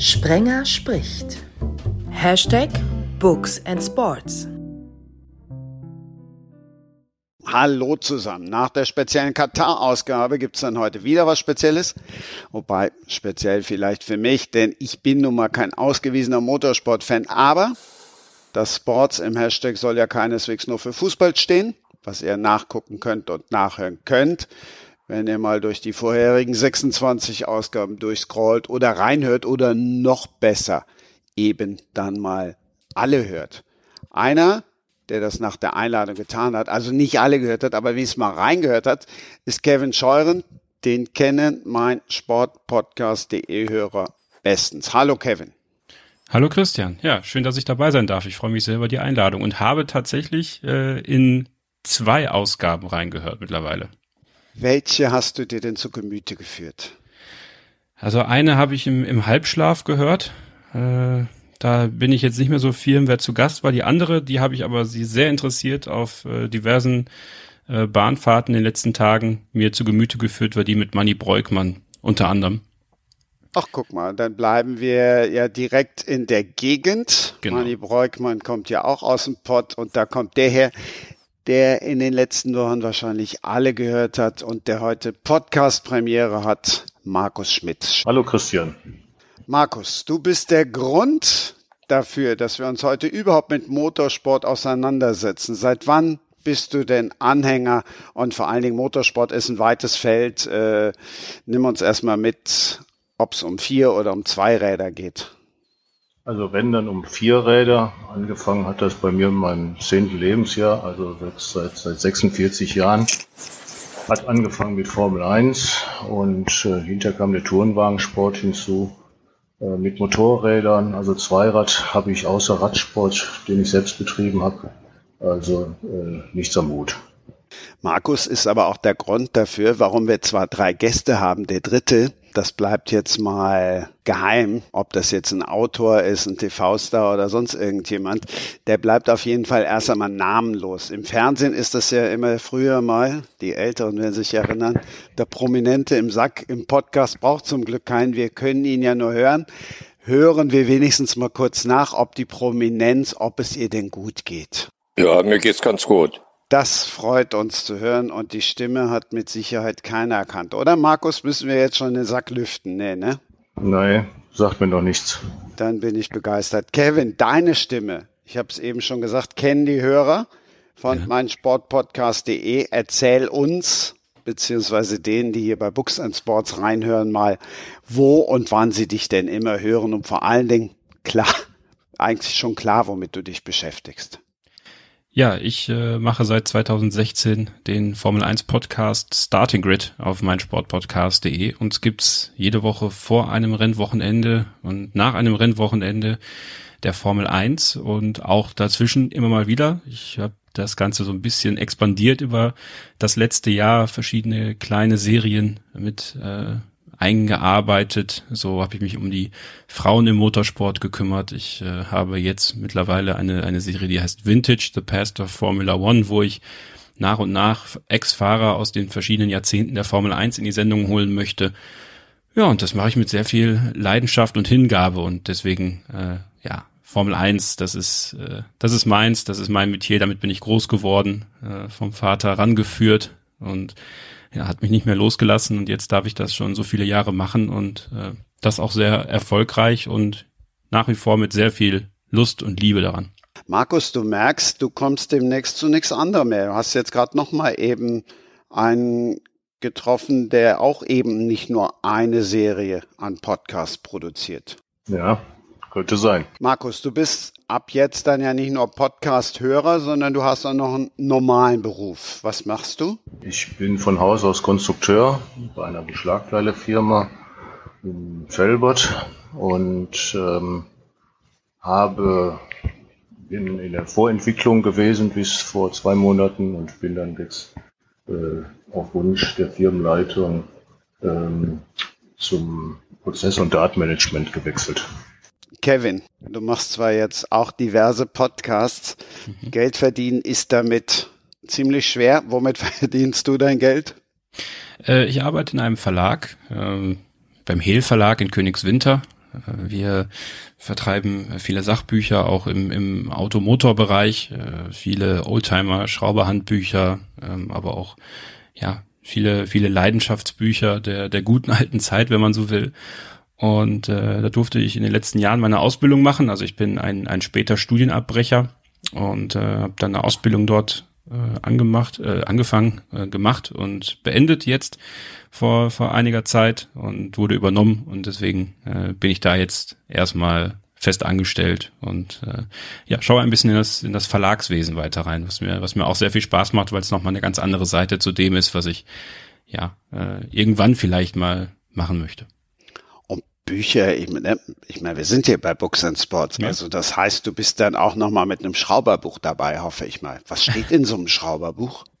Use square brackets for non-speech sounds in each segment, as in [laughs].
Sprenger spricht. Hashtag Books and Sports. Hallo zusammen. Nach der speziellen Katar-Ausgabe gibt es dann heute wieder was Spezielles. Wobei speziell vielleicht für mich, denn ich bin nun mal kein ausgewiesener Motorsport-Fan. Aber das Sports im Hashtag soll ja keineswegs nur für Fußball stehen, was ihr nachgucken könnt und nachhören könnt wenn ihr mal durch die vorherigen 26 Ausgaben durchscrollt oder reinhört oder noch besser eben dann mal alle hört. Einer, der das nach der Einladung getan hat, also nicht alle gehört hat, aber wie es mal reingehört hat, ist Kevin Scheuren. Den kennen mein Sportpodcast.de Hörer bestens. Hallo Kevin. Hallo Christian. Ja, schön, dass ich dabei sein darf. Ich freue mich sehr über die Einladung und habe tatsächlich äh, in zwei Ausgaben reingehört mittlerweile. Welche hast du dir denn zu Gemüte geführt? Also eine habe ich im, im Halbschlaf gehört. Äh, da bin ich jetzt nicht mehr so viel, wer zu Gast war. Die andere, die habe ich aber sie sehr interessiert auf äh, diversen äh, Bahnfahrten in den letzten Tagen mir zu Gemüte geführt, war die mit Manny Breukmann unter anderem. Ach, guck mal, dann bleiben wir ja direkt in der Gegend. Genau. Manny Breukmann kommt ja auch aus dem Pott und da kommt der her, der in den letzten Wochen wahrscheinlich alle gehört hat und der heute Podcast-Premiere hat, Markus Schmidt. Hallo Christian. Markus, du bist der Grund dafür, dass wir uns heute überhaupt mit Motorsport auseinandersetzen. Seit wann bist du denn Anhänger? Und vor allen Dingen Motorsport ist ein weites Feld. Äh, nimm uns erstmal mit, ob es um vier oder um zwei Räder geht. Also wenn dann um vier Räder. Angefangen hat das bei mir in meinem zehnten Lebensjahr, also seit, seit 46 Jahren. Hat angefangen mit Formel 1 und äh, hinter kam der Tourenwagensport hinzu. Äh, mit Motorrädern, also Zweirad habe ich außer Radsport, den ich selbst betrieben habe, also äh, nichts am Hut. Markus ist aber auch der Grund dafür, warum wir zwar drei Gäste haben. Der dritte das bleibt jetzt mal geheim, ob das jetzt ein Autor ist, ein TV-Star oder sonst irgendjemand, der bleibt auf jeden Fall erst einmal namenlos. Im Fernsehen ist das ja immer früher mal, die Älteren werden sich erinnern, der Prominente im Sack, im Podcast braucht zum Glück keinen, wir können ihn ja nur hören. Hören wir wenigstens mal kurz nach, ob die Prominenz, ob es ihr denn gut geht. Ja, mir geht's ganz gut. Das freut uns zu hören und die Stimme hat mit Sicherheit keiner erkannt. Oder Markus, müssen wir jetzt schon den Sack lüften? Nee, ne? Nein, sagt mir noch nichts. Dann bin ich begeistert. Kevin, deine Stimme, ich habe es eben schon gesagt, kennen die Hörer von ja. meinsportpodcast.de. Erzähl uns, beziehungsweise denen, die hier bei Books and Sports reinhören, mal, wo und wann sie dich denn immer hören und vor allen Dingen, klar, [laughs] eigentlich schon klar, womit du dich beschäftigst. Ja, ich äh, mache seit 2016 den Formel 1 Podcast Starting Grid auf meinsportpodcast.de. Uns gibt's jede Woche vor einem Rennwochenende und nach einem Rennwochenende der Formel 1 und auch dazwischen immer mal wieder. Ich habe das Ganze so ein bisschen expandiert über das letzte Jahr, verschiedene kleine Serien mit äh, eingearbeitet. So habe ich mich um die Frauen im Motorsport gekümmert. Ich äh, habe jetzt mittlerweile eine, eine Serie, die heißt Vintage, The Past of Formula One, wo ich nach und nach Ex-Fahrer aus den verschiedenen Jahrzehnten der Formel 1 in die Sendung holen möchte. Ja, und das mache ich mit sehr viel Leidenschaft und Hingabe und deswegen, äh, ja, Formel 1, das ist, äh, das ist meins, das ist mein Metier, damit bin ich groß geworden, äh, vom Vater rangeführt und ja, hat mich nicht mehr losgelassen und jetzt darf ich das schon so viele Jahre machen und äh, das auch sehr erfolgreich und nach wie vor mit sehr viel Lust und Liebe daran. Markus, du merkst, du kommst demnächst zu nichts anderem mehr. Du hast jetzt gerade noch mal eben einen getroffen, der auch eben nicht nur eine Serie an Podcasts produziert. Ja, könnte sein. Markus, du bist ab jetzt dann ja nicht nur Podcast-Hörer, sondern du hast auch noch einen normalen Beruf. Was machst du? Ich bin von Haus aus Konstrukteur bei einer Beschlagteilefirma in Felbert und ähm, habe bin in der Vorentwicklung gewesen bis vor zwei Monaten und bin dann jetzt äh, auf Wunsch der Firmenleitung ähm, zum Prozess- und Datenmanagement gewechselt. Kevin, du machst zwar jetzt auch diverse Podcasts. Mhm. Geld verdienen ist damit ziemlich schwer. Womit [laughs] verdienst du dein Geld? Äh, ich arbeite in einem Verlag, äh, beim Hehl Verlag in Königswinter. Wir vertreiben viele Sachbücher auch im, im Automotorbereich, viele Oldtimer, Schrauberhandbücher, ähm, aber auch ja viele viele Leidenschaftsbücher der der guten alten Zeit, wenn man so will. Und äh, da durfte ich in den letzten Jahren meine Ausbildung machen. Also ich bin ein, ein später Studienabbrecher und äh, habe dann eine Ausbildung dort äh, angemacht, äh, angefangen, äh, gemacht und beendet jetzt vor, vor einiger Zeit und wurde übernommen und deswegen äh, bin ich da jetzt erstmal fest angestellt und äh, ja, schaue ein bisschen in das, in das Verlagswesen weiter rein, was mir, was mir auch sehr viel Spaß macht, weil es nochmal eine ganz andere Seite zu dem ist, was ich ja äh, irgendwann vielleicht mal machen möchte. Bücher, ich meine, ich meine, wir sind hier bei Books and Sports, ja. also das heißt, du bist dann auch nochmal mit einem Schrauberbuch dabei, hoffe ich mal. Was steht in so einem Schrauberbuch? [laughs]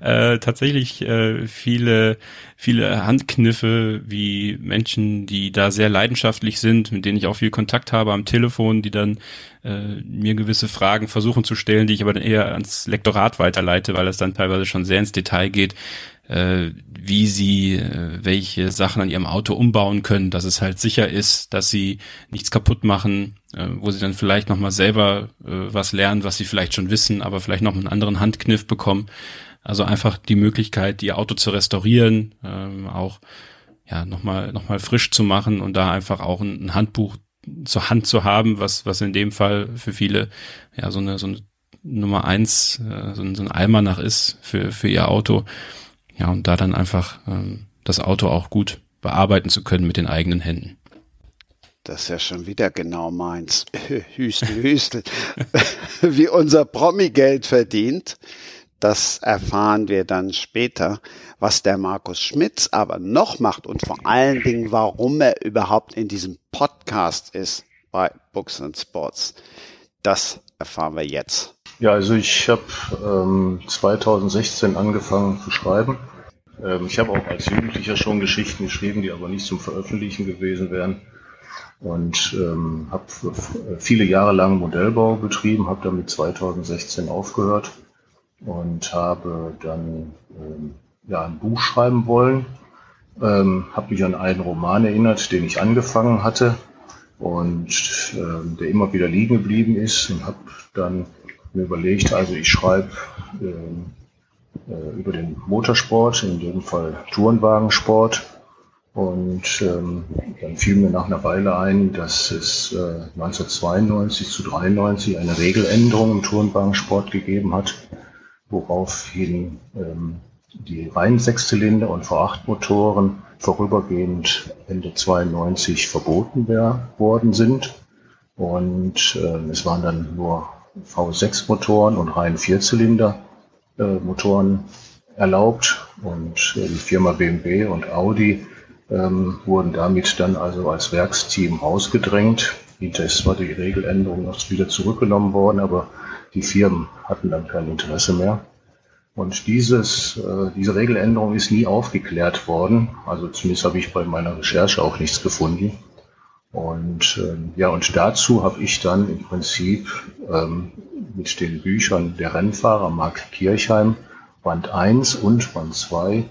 Äh, tatsächlich äh, viele, viele Handkniffe, wie Menschen, die da sehr leidenschaftlich sind, mit denen ich auch viel Kontakt habe am Telefon, die dann äh, mir gewisse Fragen versuchen zu stellen, die ich aber dann eher ans Lektorat weiterleite, weil es dann teilweise schon sehr ins Detail geht äh, wie sie äh, welche Sachen an ihrem Auto umbauen können, dass es halt sicher ist, dass sie nichts kaputt machen, äh, wo sie dann vielleicht nochmal selber äh, was lernen, was sie vielleicht schon wissen, aber vielleicht noch einen anderen Handkniff bekommen. Also einfach die Möglichkeit, ihr Auto zu restaurieren, ähm, auch ja nochmal noch mal frisch zu machen und da einfach auch ein, ein Handbuch zur Hand zu haben, was was in dem Fall für viele ja so eine so eine Nummer eins äh, so, ein, so ein Almanach ist für für ihr Auto ja, und da dann einfach ähm, das Auto auch gut bearbeiten zu können mit den eigenen Händen. Das ist ja schon wieder genau meins. [laughs] Hüstel, Hüstel. [laughs] Wie unser Promi Geld verdient, das erfahren wir dann später. Was der Markus Schmitz aber noch macht und vor allen Dingen, warum er überhaupt in diesem Podcast ist bei Books and Sports, das erfahren wir jetzt. Ja, also ich habe ähm, 2016 angefangen zu schreiben. Ähm, ich habe auch als Jugendlicher schon Geschichten geschrieben, die aber nicht zum Veröffentlichen gewesen wären. Und ähm, habe viele Jahre lang Modellbau betrieben, habe damit 2016 aufgehört und habe dann ähm, ja, ein Buch schreiben wollen. Ähm, habe mich an einen Roman erinnert, den ich angefangen hatte und ähm, der immer wieder liegen geblieben ist und habe dann mir überlegt, also ich schreibe äh, äh, über den Motorsport, in dem Fall Tourenwagensport. Und ähm, dann fiel mir nach einer Weile ein, dass es äh, 1992 zu 93 eine Regeländerung im Tourenwagensport gegeben hat, woraufhin ähm, die reinen Sechszylinder und V8-Motoren vorübergehend Ende 92 verboten worden sind. Und äh, es waren dann nur V6-Motoren und rein Vierzylinder-Motoren äh, erlaubt und äh, die Firma BMW und Audi ähm, wurden damit dann also als Werksteam rausgedrängt. Hinterher war die Regeländerung noch wieder zurückgenommen worden, aber die Firmen hatten dann kein Interesse mehr. Und dieses, äh, diese Regeländerung ist nie aufgeklärt worden. Also zumindest habe ich bei meiner Recherche auch nichts gefunden. Und ähm, ja, und dazu habe ich dann im Prinzip ähm, mit den Büchern der Rennfahrer Mark Kirchheim Band 1 und Band 2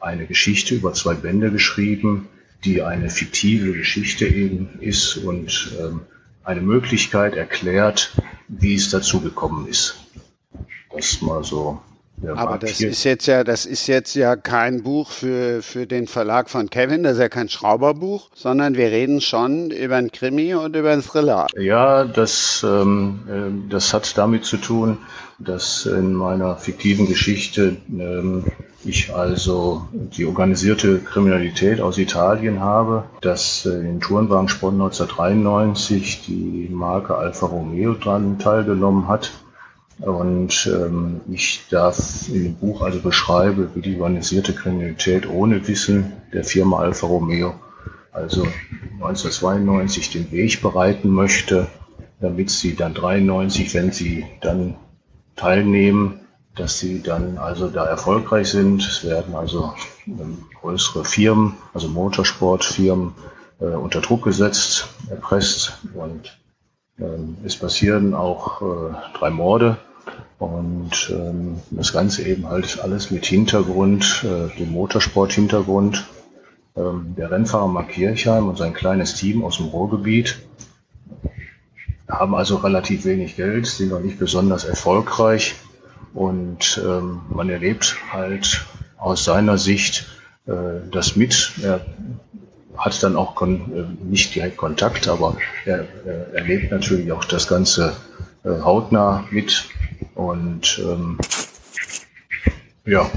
eine Geschichte über zwei Bände geschrieben, die eine fiktive Geschichte eben ist und ähm, eine Möglichkeit erklärt, wie es dazu gekommen ist. Das mal so aber das ist jetzt ja, das ist jetzt ja kein Buch für, für den Verlag von Kevin, das ist ja kein Schrauberbuch, sondern wir reden schon über ein Krimi und über ein Thriller. Ja, das, ähm, äh, das hat damit zu tun, dass in meiner fiktiven Geschichte ähm, ich also die organisierte Kriminalität aus Italien habe, dass äh, in Tourenwagensport 1993 die Marke Alfa Romeo dran teilgenommen hat und ähm, ich darf in dem Buch also beschreibe, wie die organisierte Kriminalität ohne Wissen der Firma Alfa Romeo, also 1992 den Weg bereiten möchte, damit sie dann 93, wenn sie dann teilnehmen, dass sie dann also da erfolgreich sind. Es werden also ähm, größere Firmen, also Motorsportfirmen, äh, unter Druck gesetzt, erpresst und es passieren auch äh, drei Morde und ähm, das Ganze eben halt alles mit Hintergrund, äh, dem Motorsport-Hintergrund. Ähm, der Rennfahrer Mark Kirchheim und sein kleines Team aus dem Ruhrgebiet haben also relativ wenig Geld, sind noch nicht besonders erfolgreich und ähm, man erlebt halt aus seiner Sicht äh, das mit. Er hat dann auch kon äh, nicht direkt Kontakt, aber er, er erlebt natürlich auch das Ganze äh, hautnah mit und ähm, ja,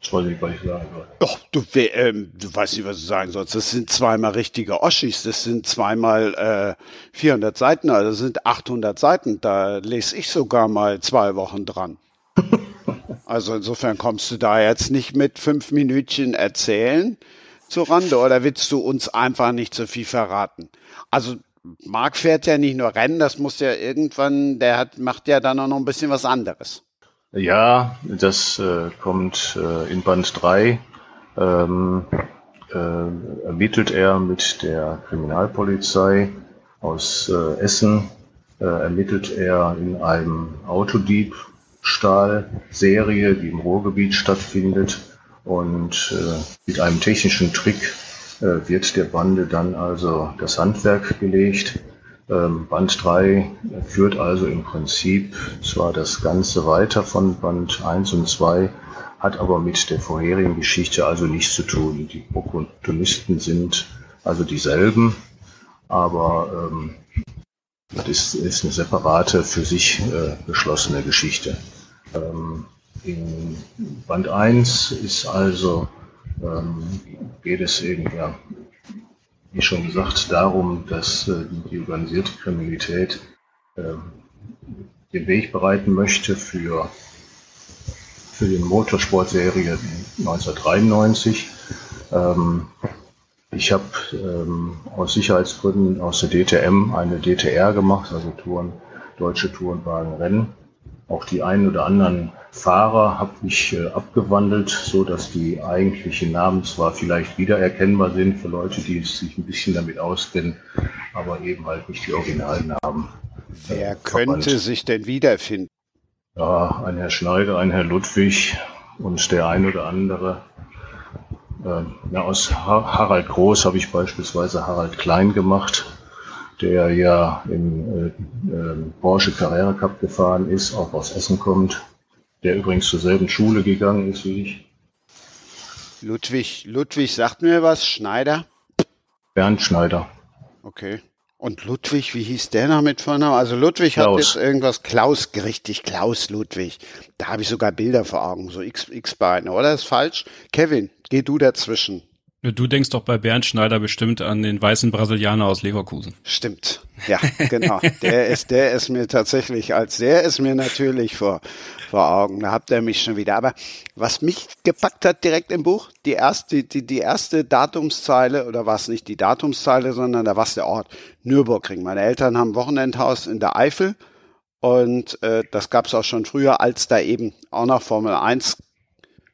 das weiß ich, was ich sagen soll. Doch, du, ähm, du weißt nicht, was du sagen sollst. Das sind zweimal richtige Oschis. Das sind zweimal äh, 400 Seiten, also das sind 800 Seiten. Da lese ich sogar mal zwei Wochen dran. [laughs] Also insofern kommst du da jetzt nicht mit fünf Minütchen erzählen zur Rande oder willst du uns einfach nicht so viel verraten? Also Marc fährt ja nicht nur Rennen, das muss ja irgendwann, der hat, macht ja dann auch noch ein bisschen was anderes. Ja, das äh, kommt äh, in Band 3. Ähm, äh, ermittelt er mit der Kriminalpolizei aus äh, Essen, äh, ermittelt er in einem Autodiebstahl-Serie, die im Ruhrgebiet stattfindet. Und äh, mit einem technischen Trick wird der Bande dann also das Handwerk gelegt ähm, Band 3 führt also im Prinzip zwar das Ganze weiter von Band 1 und 2, hat aber mit der vorherigen Geschichte also nichts zu tun. Die Protagonisten sind also dieselben, aber ähm, das ist, ist eine separate, für sich äh, beschlossene Geschichte. Ähm, in Band 1 ist also, ähm, geht es eben ja, wie schon gesagt, darum, dass äh, die organisierte Kriminalität äh, den Weg bereiten möchte für, für die Motorsportserie 1993. Ähm, ich habe ähm, aus Sicherheitsgründen aus der DTM eine DTR gemacht, also Touren, Deutsche Tourenwagenrennen. Auch die einen oder anderen Fahrer habe ich äh, abgewandelt, so dass die eigentlichen Namen zwar vielleicht wiedererkennbar sind für Leute, die sich ein bisschen damit auskennen, aber eben halt nicht die Originalnamen. Wer äh, könnte sich denn wiederfinden? Ja, ein Herr Schneider, ein Herr Ludwig und der ein oder andere. Äh, ja, aus Harald Groß habe ich beispielsweise Harald Klein gemacht, der ja im äh, äh, Porsche Carrera Cup gefahren ist, auch aus Essen kommt der übrigens zur selben Schule gegangen ist wie ich. Ludwig, Ludwig sagt mir was, Schneider? Bernd Schneider. Okay. Und Ludwig, wie hieß der noch mit Vornamen? Also Ludwig Klaus. hat jetzt irgendwas, Klaus, richtig, Klaus Ludwig. Da habe ich sogar Bilder vor Augen, so X-Beine, oder? ist falsch? Kevin, geh du dazwischen. Du denkst doch bei Bernd Schneider bestimmt an den weißen Brasilianer aus Leverkusen. Stimmt. Ja, genau. Der ist, der ist mir tatsächlich als, der ist mir natürlich vor, vor Augen. Da habt ihr mich schon wieder. Aber was mich gepackt hat direkt im Buch, die erste, die, die erste Datumszeile, oder war es nicht die Datumszeile, sondern da war es der Ort Nürburgring. Meine Eltern haben Wochenendhaus in der Eifel. Und äh, das gab es auch schon früher, als da eben auch noch Formel 1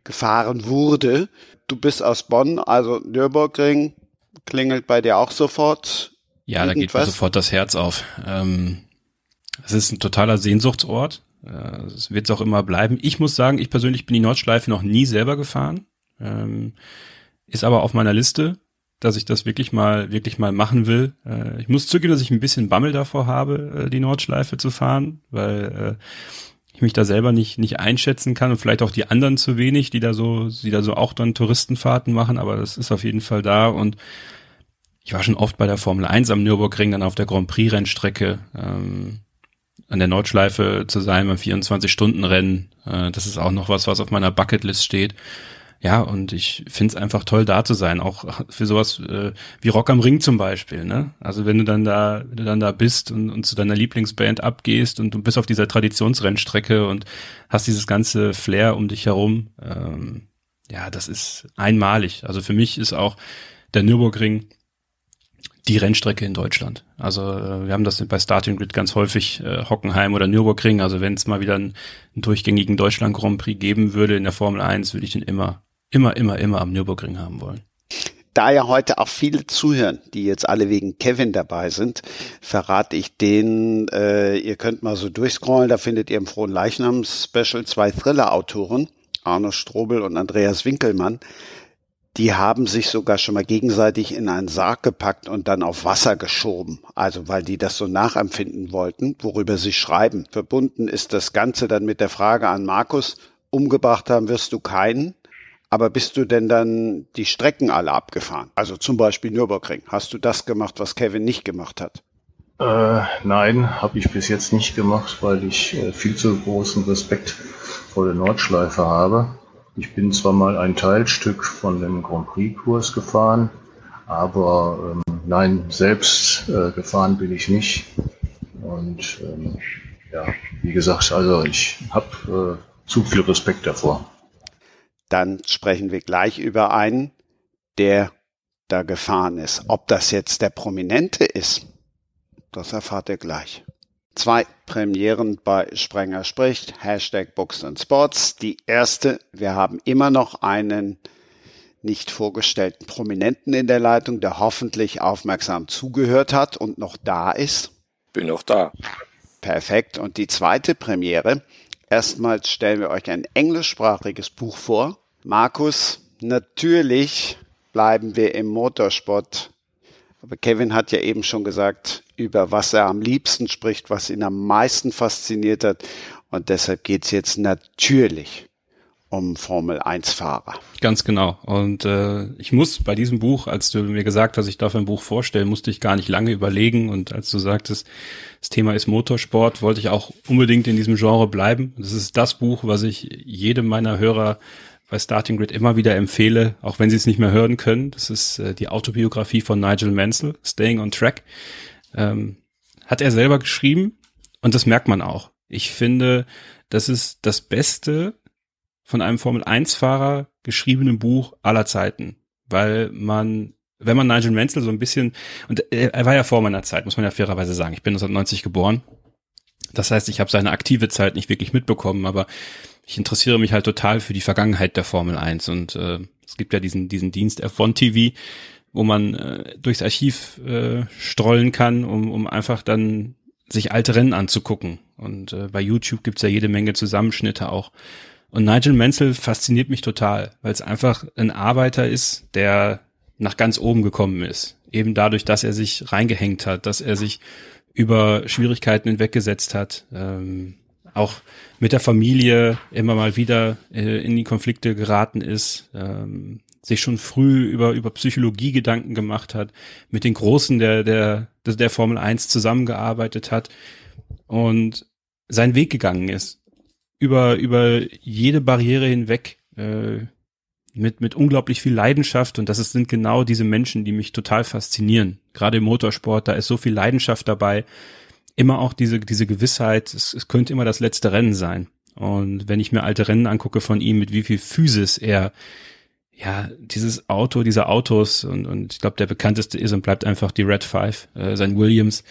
gefahren wurde du bist aus Bonn, also Nürburgring klingelt bei dir auch sofort. Ja, irgendwas? da geht mir sofort das Herz auf. Ähm, es ist ein totaler Sehnsuchtsort. Äh, es wird es auch immer bleiben. Ich muss sagen, ich persönlich bin die Nordschleife noch nie selber gefahren. Ähm, ist aber auf meiner Liste, dass ich das wirklich mal, wirklich mal machen will. Äh, ich muss zugeben, dass ich ein bisschen Bammel davor habe, äh, die Nordschleife zu fahren, weil äh, ich mich da selber nicht, nicht einschätzen kann und vielleicht auch die anderen zu wenig, die da so, die da so auch dann Touristenfahrten machen, aber das ist auf jeden Fall da und ich war schon oft bei der Formel 1 am Nürburgring, dann auf der Grand Prix Rennstrecke, ähm, an der Nordschleife zu sein beim 24-Stunden-Rennen. Äh, das ist auch noch was, was auf meiner Bucketlist steht. Ja, und ich find's einfach toll, da zu sein, auch für sowas äh, wie Rock am Ring zum Beispiel. Ne? Also wenn du dann da, wenn du dann da bist und, und zu deiner Lieblingsband abgehst und du bist auf dieser Traditionsrennstrecke und hast dieses ganze Flair um dich herum, ähm, ja, das ist einmalig. Also für mich ist auch der Nürburgring die Rennstrecke in Deutschland. Also äh, wir haben das bei Starting Grid ganz häufig, äh, Hockenheim oder Nürburgring. Also wenn es mal wieder einen, einen durchgängigen Deutschland Grand Prix geben würde in der Formel 1, würde ich den immer immer, immer, immer am Nürburgring haben wollen. Da ja heute auch viele zuhören, die jetzt alle wegen Kevin dabei sind, verrate ich denen, äh, ihr könnt mal so durchscrollen, da findet ihr im Frohen Leichnam Special zwei Thriller-Autoren, Arno Strobel und Andreas Winkelmann. die haben sich sogar schon mal gegenseitig in einen Sarg gepackt und dann auf Wasser geschoben. Also weil die das so nachempfinden wollten, worüber sie schreiben. Verbunden ist das Ganze dann mit der Frage an Markus, umgebracht haben wirst du keinen, aber bist du denn dann die Strecken alle abgefahren? Also zum Beispiel Nürburgring. Hast du das gemacht, was Kevin nicht gemacht hat? Äh, nein, habe ich bis jetzt nicht gemacht, weil ich äh, viel zu großen Respekt vor der Nordschleife habe. Ich bin zwar mal ein Teilstück von dem Grand Prix-Kurs gefahren, aber ähm, nein, selbst äh, gefahren bin ich nicht. Und ähm, ja, wie gesagt, also ich habe äh, zu viel Respekt davor. Dann sprechen wir gleich über einen, der da gefahren ist. Ob das jetzt der Prominente ist, das erfahrt ihr gleich. Zwei Premieren bei Sprenger spricht, Hashtag Books and Sports. Die erste, wir haben immer noch einen nicht vorgestellten Prominenten in der Leitung, der hoffentlich aufmerksam zugehört hat und noch da ist. Bin noch da. Perfekt. Und die zweite Premiere, erstmals stellen wir euch ein englischsprachiges Buch vor. Markus, natürlich bleiben wir im Motorsport aber Kevin hat ja eben schon gesagt, über was er am liebsten spricht, was ihn am meisten fasziniert hat. Und deshalb geht's jetzt natürlich um Formel 1 Fahrer. Ganz genau. Und äh, ich muss bei diesem Buch, als du mir gesagt hast, ich darf ein Buch vorstellen, musste ich gar nicht lange überlegen. Und als du sagtest, das Thema ist Motorsport, wollte ich auch unbedingt in diesem Genre bleiben. Das ist das Buch, was ich jedem meiner Hörer bei Starting Grid immer wieder empfehle, auch wenn Sie es nicht mehr hören können. Das ist äh, die Autobiografie von Nigel Mansell, Staying on Track. Ähm, hat er selber geschrieben und das merkt man auch. Ich finde, das ist das Beste von einem Formel-1-Fahrer geschriebenen Buch aller Zeiten, weil man wenn man Nigel Mansell so ein bisschen, und er war ja vor meiner Zeit, muss man ja fairerweise sagen, ich bin 1990 geboren, das heißt, ich habe seine aktive Zeit nicht wirklich mitbekommen, aber ich interessiere mich halt total für die Vergangenheit der Formel 1 und äh, es gibt ja diesen, diesen Dienst F1 TV, wo man äh, durchs Archiv äh, strollen kann, um, um einfach dann sich alte Rennen anzugucken. Und äh, bei YouTube gibt's ja jede Menge Zusammenschnitte auch. Und Nigel Mansell fasziniert mich total, weil es einfach ein Arbeiter ist, der nach ganz oben gekommen ist. Eben dadurch, dass er sich reingehängt hat, dass er sich über Schwierigkeiten hinweggesetzt hat, ähm, auch mit der Familie immer mal wieder äh, in die Konflikte geraten ist, ähm, sich schon früh über, über Psychologie Gedanken gemacht hat, mit den Großen der, der, der Formel 1 zusammengearbeitet hat und seinen Weg gegangen ist. Über, über jede Barriere hinweg, äh, mit, mit unglaublich viel Leidenschaft und das ist, sind genau diese Menschen, die mich total faszinieren. Gerade im Motorsport, da ist so viel Leidenschaft dabei immer auch diese, diese Gewissheit, es, es könnte immer das letzte Rennen sein. Und wenn ich mir alte Rennen angucke von ihm, mit wie viel Physis er ja, dieses Auto, diese Autos und, und ich glaube, der bekannteste ist und bleibt einfach die Red Five, äh, sein Williams,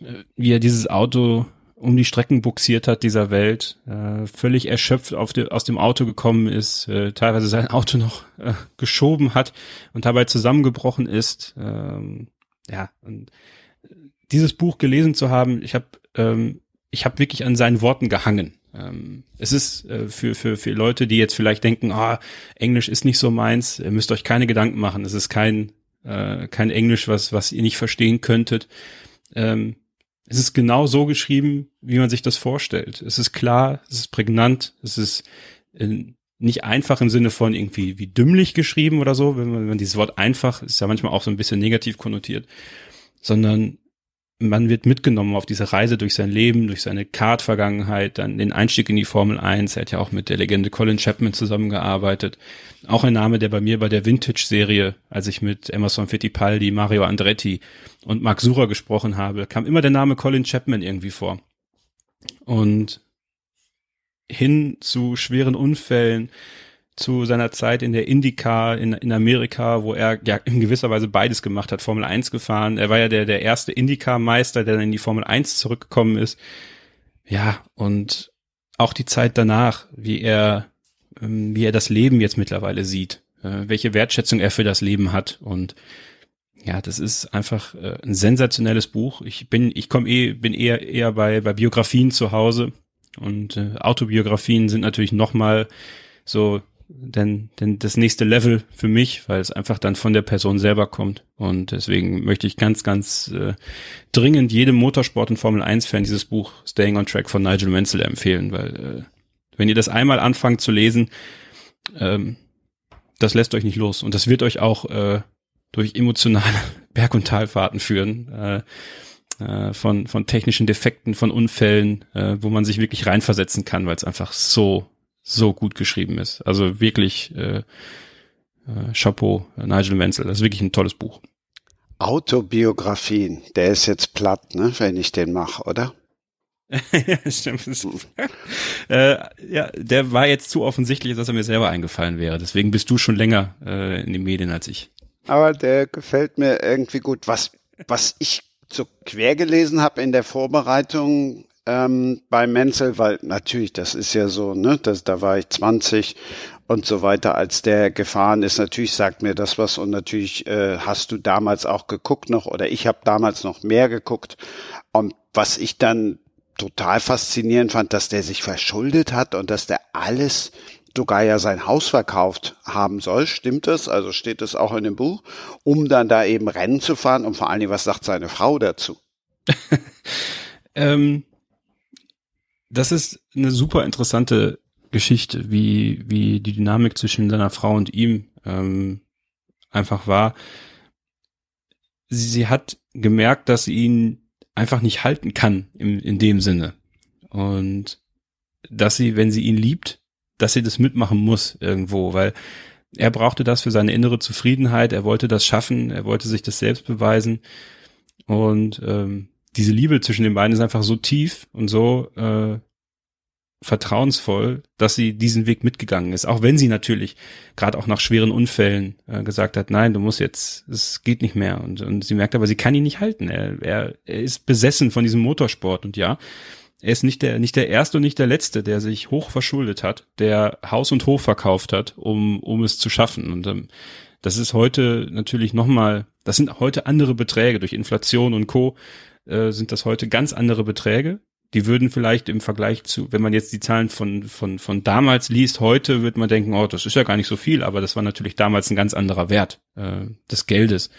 äh, wie er dieses Auto um die Strecken buxiert hat dieser Welt, äh, völlig erschöpft auf de, aus dem Auto gekommen ist, äh, teilweise sein [laughs] Auto noch äh, geschoben hat und dabei zusammengebrochen ist. Ähm, ja, und dieses Buch gelesen zu haben, ich habe ähm, ich habe wirklich an seinen Worten gehangen. Ähm, es ist äh, für, für, für Leute, die jetzt vielleicht denken, ah, Englisch ist nicht so meins, ihr müsst euch keine Gedanken machen. Es ist kein, äh, kein Englisch, was, was ihr nicht verstehen könntet. Ähm, es ist genau so geschrieben, wie man sich das vorstellt. Es ist klar, es ist prägnant, es ist äh, nicht einfach im Sinne von irgendwie wie dümmlich geschrieben oder so, wenn man, wenn man dieses Wort einfach ist ja manchmal auch so ein bisschen negativ konnotiert, sondern man wird mitgenommen auf diese Reise durch sein Leben, durch seine Kart-Vergangenheit, dann den Einstieg in die Formel 1. Er hat ja auch mit der Legende Colin Chapman zusammengearbeitet. Auch ein Name, der bei mir bei der Vintage-Serie, als ich mit Emerson Fittipaldi, Mario Andretti und Mark Sucher gesprochen habe, kam immer der Name Colin Chapman irgendwie vor. Und hin zu schweren Unfällen, zu seiner Zeit in der IndyCar in, in Amerika, wo er ja in gewisser Weise beides gemacht hat, Formel 1 gefahren. Er war ja der, der erste IndyCar-Meister, der dann in die Formel 1 zurückgekommen ist. Ja, und auch die Zeit danach, wie er, ähm, wie er das Leben jetzt mittlerweile sieht, äh, welche Wertschätzung er für das Leben hat und ja, das ist einfach äh, ein sensationelles Buch. Ich bin, ich komme eh, bin eher eher bei bei Biografien zu Hause und äh, Autobiografien sind natürlich noch mal so denn, denn das nächste Level für mich, weil es einfach dann von der Person selber kommt. Und deswegen möchte ich ganz, ganz äh, dringend jedem Motorsport- und Formel-1-Fan dieses Buch Staying on Track von Nigel Mansell empfehlen, weil äh, wenn ihr das einmal anfangt zu lesen, ähm, das lässt euch nicht los. Und das wird euch auch äh, durch emotionale [laughs] Berg- und Talfahrten führen. Äh, äh, von, von technischen Defekten, von Unfällen, äh, wo man sich wirklich reinversetzen kann, weil es einfach so, so gut geschrieben ist. Also wirklich äh, äh, Chapeau, Nigel Menzel. Das ist wirklich ein tolles Buch. Autobiografien, der ist jetzt platt, ne, wenn ich den mache, oder? [laughs] Stimmt. äh, ja, der war jetzt zu offensichtlich, dass er mir selber eingefallen wäre. Deswegen bist du schon länger äh, in den Medien als ich. Aber der gefällt mir irgendwie gut. Was, was ich so quer gelesen habe in der Vorbereitung ähm, bei Menzel, weil natürlich, das ist ja so, ne, das, da war ich 20 und so weiter, als der gefahren ist. Natürlich sagt mir das was und natürlich äh, hast du damals auch geguckt noch oder ich habe damals noch mehr geguckt. Und was ich dann total faszinierend fand, dass der sich verschuldet hat und dass der alles sogar ja sein Haus verkauft haben soll. Stimmt das? Also steht das auch in dem Buch, um dann da eben Rennen zu fahren und vor allen Dingen, was sagt seine Frau dazu? [laughs] ähm, das ist eine super interessante Geschichte, wie, wie die Dynamik zwischen seiner Frau und ihm ähm, einfach war. Sie, sie hat gemerkt, dass sie ihn einfach nicht halten kann im, in dem Sinne. Und dass sie, wenn sie ihn liebt, dass sie das mitmachen muss irgendwo, weil er brauchte das für seine innere Zufriedenheit, er wollte das schaffen, er wollte sich das selbst beweisen und ähm, diese Liebe zwischen den beiden ist einfach so tief und so äh, vertrauensvoll, dass sie diesen Weg mitgegangen ist, auch wenn sie natürlich gerade auch nach schweren Unfällen äh, gesagt hat, nein, du musst jetzt, es geht nicht mehr und, und sie merkt aber, sie kann ihn nicht halten, er, er, er ist besessen von diesem Motorsport und ja, er ist nicht der, nicht der erste und nicht der letzte, der sich hoch verschuldet hat, der Haus und Hof verkauft hat, um, um es zu schaffen. Und ähm, das ist heute natürlich nochmal, das sind heute andere Beträge. Durch Inflation und Co. Äh, sind das heute ganz andere Beträge. Die würden vielleicht im Vergleich zu, wenn man jetzt die Zahlen von, von, von damals liest, heute wird man denken, oh, das ist ja gar nicht so viel, aber das war natürlich damals ein ganz anderer Wert äh, des Geldes.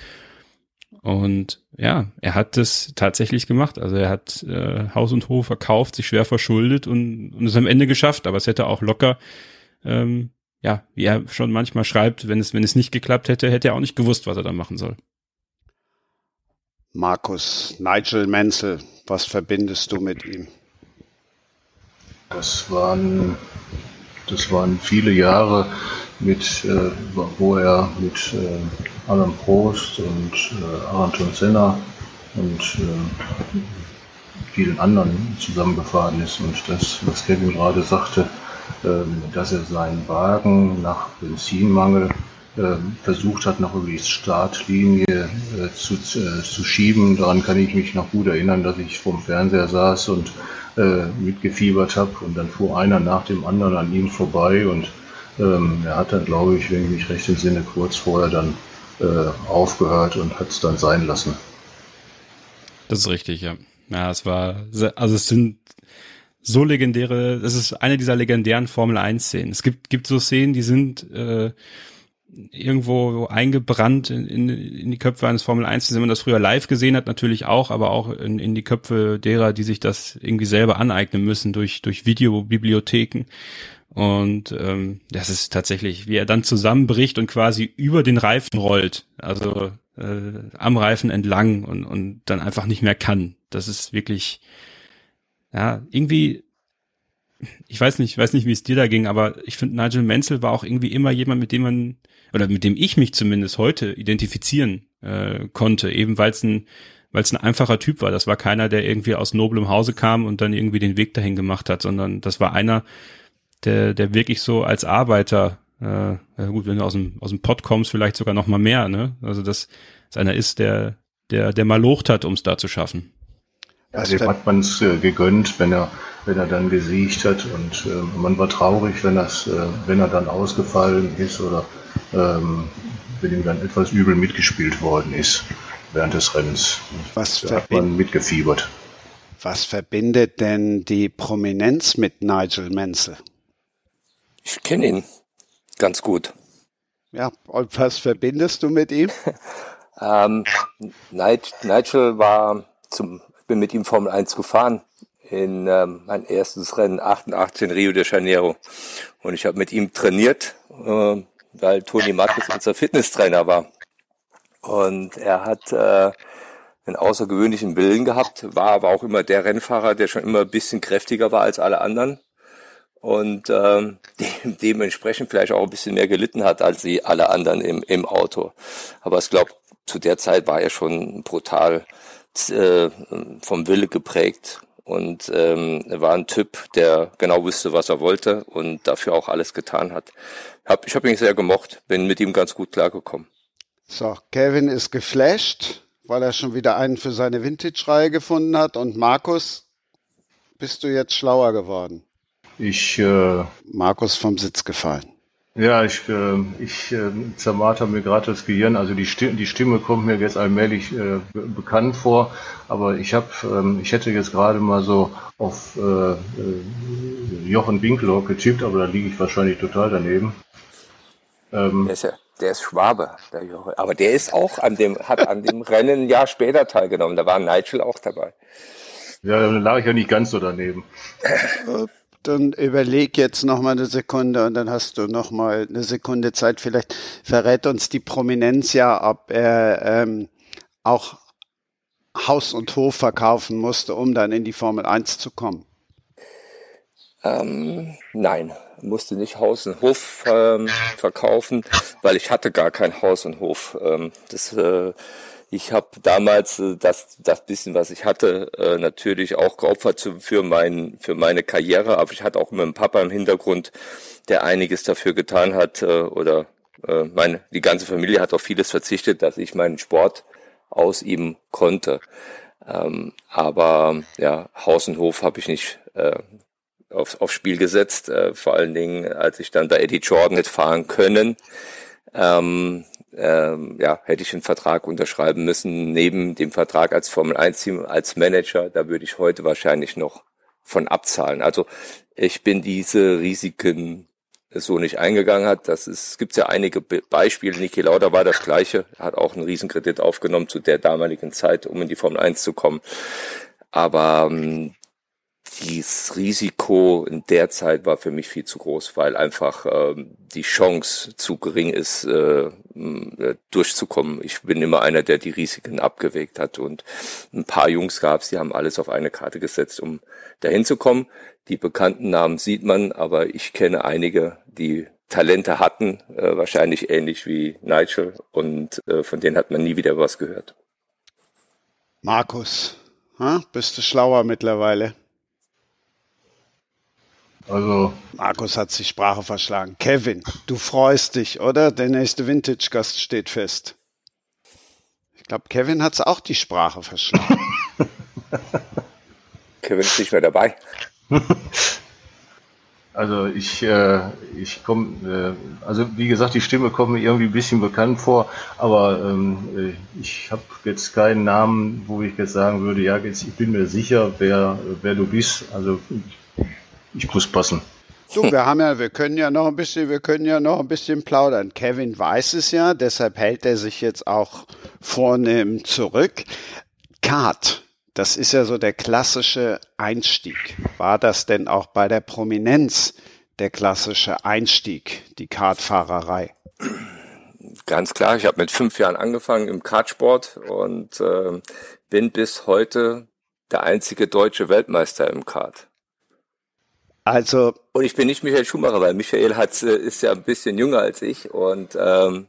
Und ja, er hat das tatsächlich gemacht. Also er hat äh, Haus und Hof verkauft, sich schwer verschuldet und, und es am Ende geschafft. Aber es hätte auch locker, ähm, ja, wie er schon manchmal schreibt, wenn es, wenn es nicht geklappt hätte, hätte er auch nicht gewusst, was er dann machen soll. Markus, Nigel Menzel, was verbindest du mit ihm? Das waren, das waren viele Jahre mit, äh, wo er mit äh, Alan Prost und äh, Aranton Senna und äh, vielen anderen zusammengefahren ist. Und das, was Kevin gerade sagte, ähm, dass er seinen Wagen nach Benzinmangel versucht hat, noch über die Startlinie äh, zu, äh, zu schieben. Daran kann ich mich noch gut erinnern, dass ich vorm Fernseher saß und äh, mitgefiebert habe und dann fuhr einer nach dem anderen an ihm vorbei und ähm, er hat dann, glaube ich, wenn ich mich recht entsinne, kurz vorher dann äh, aufgehört und hat es dann sein lassen. Das ist richtig, ja. Ja, es war, also es sind so legendäre, es ist eine dieser legendären Formel 1 Szenen. Es gibt, gibt so Szenen, die sind äh, irgendwo eingebrannt in, in, in die Köpfe eines Formel 1, wenn man das früher live gesehen hat, natürlich auch, aber auch in, in die Köpfe derer, die sich das irgendwie selber aneignen müssen durch, durch Videobibliotheken. Und ähm, das ist tatsächlich, wie er dann zusammenbricht und quasi über den Reifen rollt, also äh, am Reifen entlang und, und dann einfach nicht mehr kann. Das ist wirklich, ja, irgendwie, ich weiß nicht, ich weiß nicht, wie es dir da ging, aber ich finde, Nigel Menzel war auch irgendwie immer jemand, mit dem man, oder mit dem ich mich zumindest heute identifizieren äh, konnte, eben weil es ein weil es ein einfacher Typ war. Das war keiner, der irgendwie aus noblem Hause kam und dann irgendwie den Weg dahin gemacht hat, sondern das war einer, der, der wirklich so als Arbeiter, äh, gut, wenn du aus dem, aus dem Pott kommst, vielleicht sogar noch mal mehr, ne? Also dass es einer ist, der, der, der mal locht hat, um es da zu schaffen. Also dem hat man es äh, gegönnt, wenn er, wenn er dann gesiegt hat und äh, man war traurig, wenn, das, äh, wenn er dann ausgefallen ist oder ähm, wenn ihm dann etwas übel mitgespielt worden ist während des Rennens. Was da hat man mitgefiebert. Was verbindet denn die Prominenz mit Nigel Menzel? Ich kenne ihn. Ganz gut. Ja, und was verbindest du mit ihm? [laughs] ähm, Nigel war zum, ich bin mit ihm Formel 1 gefahren in ähm, mein erstes Rennen 88 in Rio de Janeiro. Und ich habe mit ihm trainiert, äh, weil Toni Marquez unser Fitnesstrainer war. Und er hat äh, einen außergewöhnlichen Willen gehabt, war aber auch immer der Rennfahrer, der schon immer ein bisschen kräftiger war als alle anderen. Und ähm, [laughs] de dementsprechend vielleicht auch ein bisschen mehr gelitten hat als sie alle anderen im, im Auto. Aber ich glaube, zu der Zeit war er schon brutal äh, vom Wille geprägt und ähm, er war ein Typ, der genau wusste, was er wollte und dafür auch alles getan hat. Hab, ich habe ihn sehr gemocht, bin mit ihm ganz gut klargekommen. So, Kevin ist geflasht, weil er schon wieder einen für seine Vintage-Reihe gefunden hat. Und Markus, bist du jetzt schlauer geworden? Ich. Äh, Markus vom Sitz gefallen. Ja, ich, äh, ich äh, zermarter mir gerade das Gehirn. Also die Stimme, die Stimme kommt mir jetzt allmählich äh, bekannt vor, aber ich habe, ähm, ich hätte jetzt gerade mal so auf äh, äh, Jochen Winkelhock getippt, aber da liege ich wahrscheinlich total daneben. Ähm, der, ist ja, der ist Schwabe, der Jochen. aber der ist auch an dem, hat an dem [laughs] Rennen ein Jahr später teilgenommen. Da war Nigel auch dabei. Ja, dann lag ich ja nicht ganz so daneben. [laughs] dann überleg jetzt noch mal eine Sekunde und dann hast du noch mal eine Sekunde Zeit. Vielleicht verrät uns die Prominenz ja, ob er ähm, auch Haus und Hof verkaufen musste, um dann in die Formel 1 zu kommen. Ähm, nein, musste nicht Haus und Hof ähm, verkaufen, weil ich hatte gar kein Haus und Hof. Ähm, das äh, ich habe damals äh, das, das bisschen, was ich hatte, äh, natürlich auch geopfert für, mein, für meine Karriere, aber ich hatte auch mit dem Papa im Hintergrund, der einiges dafür getan hat äh, oder äh, meine, die ganze Familie hat auf vieles verzichtet, dass ich meinen Sport aus ihm konnte. Ähm, aber ja, Haus und Hof habe ich nicht äh, auf, aufs Spiel gesetzt, äh, vor allen Dingen, als ich dann da Eddie Jordan hätte fahren können. Ähm, ähm, ja, hätte ich einen Vertrag unterschreiben müssen, neben dem Vertrag als Formel 1 Team, als Manager, da würde ich heute wahrscheinlich noch von abzahlen. Also ich bin diese Risiken so nicht eingegangen hat. Das ist, gibt ja einige Beispiele. Niki Lauda war das gleiche, hat auch einen Riesenkredit aufgenommen zu der damaligen Zeit, um in die Formel 1 zu kommen. Aber ähm, dieses Risiko in der Zeit war für mich viel zu groß, weil einfach ähm, die Chance zu gering ist, äh, äh, durchzukommen. Ich bin immer einer, der die Risiken abgewägt hat und ein paar Jungs gab's, die haben alles auf eine Karte gesetzt, um dahin zu kommen. Die bekannten Namen sieht man, aber ich kenne einige, die Talente hatten, äh, wahrscheinlich ähnlich wie Nigel und äh, von denen hat man nie wieder was gehört. Markus, hm? bist du schlauer mittlerweile? Also. Markus hat sich Sprache verschlagen. Kevin, du freust dich, oder? Der nächste Vintage-Gast steht fest. Ich glaube, Kevin hat es auch die Sprache verschlagen. [laughs] Kevin ist nicht mehr dabei. [laughs] Also ich, äh, ich komme, äh, also wie gesagt, die Stimme kommt mir irgendwie ein bisschen bekannt vor, aber ähm, äh, ich habe jetzt keinen Namen, wo ich jetzt sagen würde, ja, jetzt, ich bin mir sicher, wer, wer du bist. Also ich muss passen. Du, wir haben ja, wir können ja noch ein bisschen, wir können ja noch ein bisschen plaudern. Kevin weiß es ja, deshalb hält er sich jetzt auch vornehm zurück. Kart, das ist ja so der klassische Einstieg. War das denn auch bei der Prominenz der klassische Einstieg, die Kartfahrerei? Ganz klar, ich habe mit fünf Jahren angefangen im Kartsport und äh, bin bis heute der einzige deutsche Weltmeister im Kart. Also. Und ich bin nicht Michael Schumacher, weil Michael hat, äh, ist ja ein bisschen jünger als ich und ähm,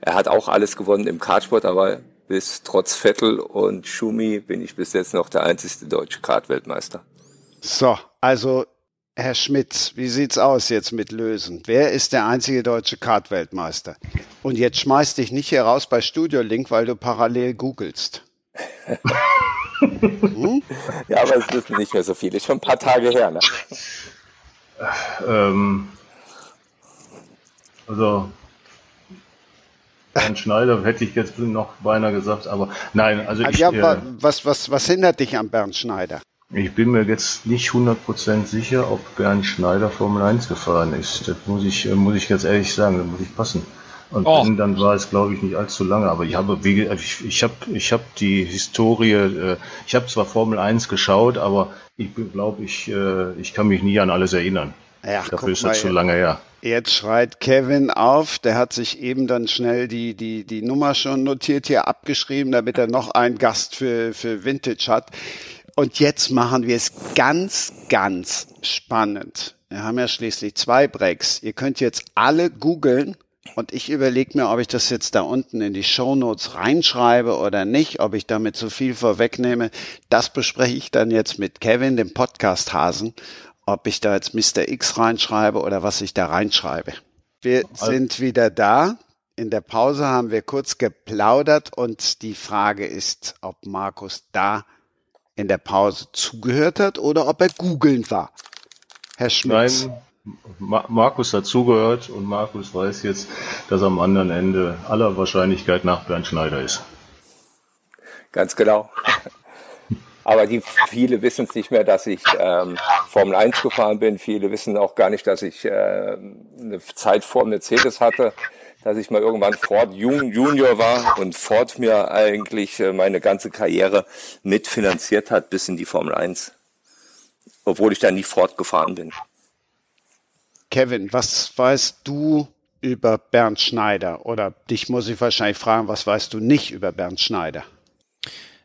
er hat auch alles gewonnen im Kartsport, aber bis trotz Vettel und Schumi bin ich bis jetzt noch der einzige deutsche Kartweltmeister. So, also Herr Schmitz, wie sieht's aus jetzt mit Lösen? Wer ist der einzige deutsche Kartweltmeister? Und jetzt schmeiß dich nicht hier raus bei Studio Link, weil du parallel googelst. [laughs] hm? Ja, aber es ist nicht mehr so viel. Ist schon ein paar Tage her, ne? Ähm, also Bernd Schneider hätte ich jetzt noch beinahe gesagt, aber nein, also ich. Ja, äh, was, was, was hindert dich an Bernd Schneider? Ich bin mir jetzt nicht 100% sicher, ob Bernd Schneider Formel 1 gefahren ist. Das muss ich, äh, muss ich ganz ehrlich sagen, da muss ich passen. Und oh. wenn, dann war es, glaube ich, nicht allzu lange. Aber ich habe, ich, ich habe, ich habe die Historie, äh, ich habe zwar Formel 1 geschaut, aber ich glaube, ich, äh, ich kann mich nie an alles erinnern. Ja, Dafür ist das schon lange her. Jetzt schreit Kevin auf, der hat sich eben dann schnell die, die, die Nummer schon notiert hier abgeschrieben, damit er noch einen Gast für, für Vintage hat. Und jetzt machen wir es ganz, ganz spannend. Wir haben ja schließlich zwei Breaks. Ihr könnt jetzt alle googeln und ich überlege mir, ob ich das jetzt da unten in die Show Notes reinschreibe oder nicht, ob ich damit zu viel vorwegnehme. Das bespreche ich dann jetzt mit Kevin, dem Podcast-Hasen, ob ich da jetzt Mr. X reinschreibe oder was ich da reinschreibe. Wir sind wieder da. In der Pause haben wir kurz geplaudert und die Frage ist, ob Markus da in der Pause zugehört hat oder ob er googelnd war. Herr Schmitz. Nein, Markus hat zugehört und Markus weiß jetzt, dass am anderen Ende aller Wahrscheinlichkeit nach Bernd Schneider ist. Ganz genau. Aber die viele wissen es nicht mehr, dass ich ähm, Formel 1 gefahren bin. Viele wissen auch gar nicht, dass ich äh, eine Zeit vor Mercedes hatte, dass ich mal irgendwann Ford Junior war und Ford mir eigentlich äh, meine ganze Karriere mitfinanziert hat bis in die Formel 1. Obwohl ich da nie Ford gefahren bin. Kevin, was weißt du über Bernd Schneider? Oder dich muss ich wahrscheinlich fragen, was weißt du nicht über Bernd Schneider?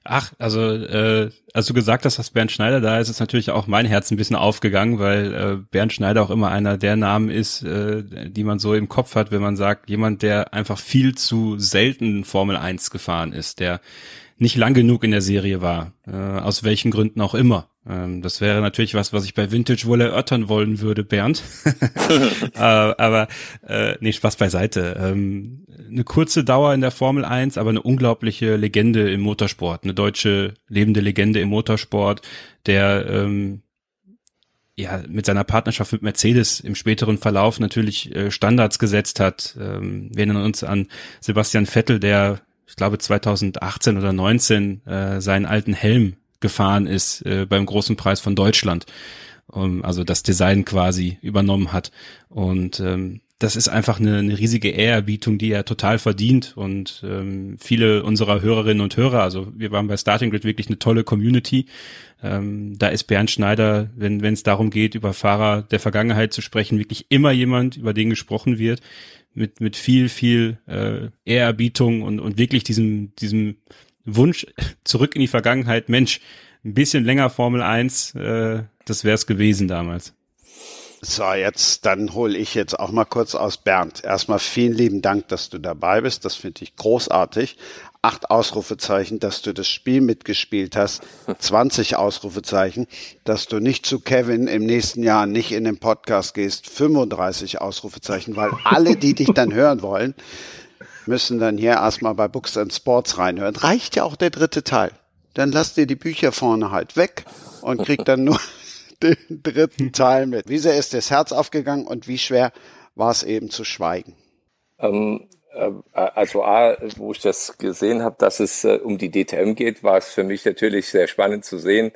Ach, also äh, als du gesagt hast, dass Bernd Schneider da ist, ist natürlich auch mein Herz ein bisschen aufgegangen, weil äh, Bernd Schneider auch immer einer der Namen ist, äh, die man so im Kopf hat, wenn man sagt, jemand, der einfach viel zu selten Formel 1 gefahren ist, der nicht lang genug in der Serie war, äh, aus welchen Gründen auch immer. Ähm, das wäre natürlich was, was ich bei Vintage wohl erörtern wollen würde, Bernd. [laughs] äh, aber äh, nee, Spaß beiseite. Ähm, eine kurze Dauer in der Formel 1, aber eine unglaubliche Legende im Motorsport, eine deutsche lebende Legende im Motorsport, der ähm, ja mit seiner Partnerschaft mit Mercedes im späteren Verlauf natürlich äh, Standards gesetzt hat. Ähm, wir erinnern uns an Sebastian Vettel, der ich glaube 2018 oder 19 äh, seinen alten Helm gefahren ist äh, beim großen Preis von Deutschland. Um, also das Design quasi übernommen hat. Und ähm, das ist einfach eine, eine riesige Ehrerbietung, die er total verdient. Und ähm, viele unserer Hörerinnen und Hörer, also wir waren bei Starting Grid wirklich eine tolle Community. Ähm, da ist Bernd Schneider, wenn es darum geht, über Fahrer der Vergangenheit zu sprechen, wirklich immer jemand, über den gesprochen wird, mit, mit viel, viel äh, Ehrerbietung und, und wirklich diesem, diesem Wunsch zurück in die Vergangenheit, Mensch, ein bisschen länger Formel 1, äh, das wäre es gewesen damals. So, jetzt, dann hole ich jetzt auch mal kurz aus Bernd. Erstmal vielen lieben Dank, dass du dabei bist. Das finde ich großartig. Acht Ausrufezeichen, dass du das Spiel mitgespielt hast. 20 Ausrufezeichen, dass du nicht zu Kevin im nächsten Jahr nicht in den Podcast gehst. 35 Ausrufezeichen, weil alle, die dich dann hören wollen, müssen dann hier erstmal bei Books and Sports reinhören. Reicht ja auch der dritte Teil. Dann lass dir die Bücher vorne halt weg und krieg dann nur [laughs] den dritten Teil mit. Wie sehr ist das Herz aufgegangen und wie schwer war es eben zu schweigen? Ähm, äh, also A, wo ich das gesehen habe, dass es äh, um die DTM geht, war es für mich natürlich sehr spannend zu sehen,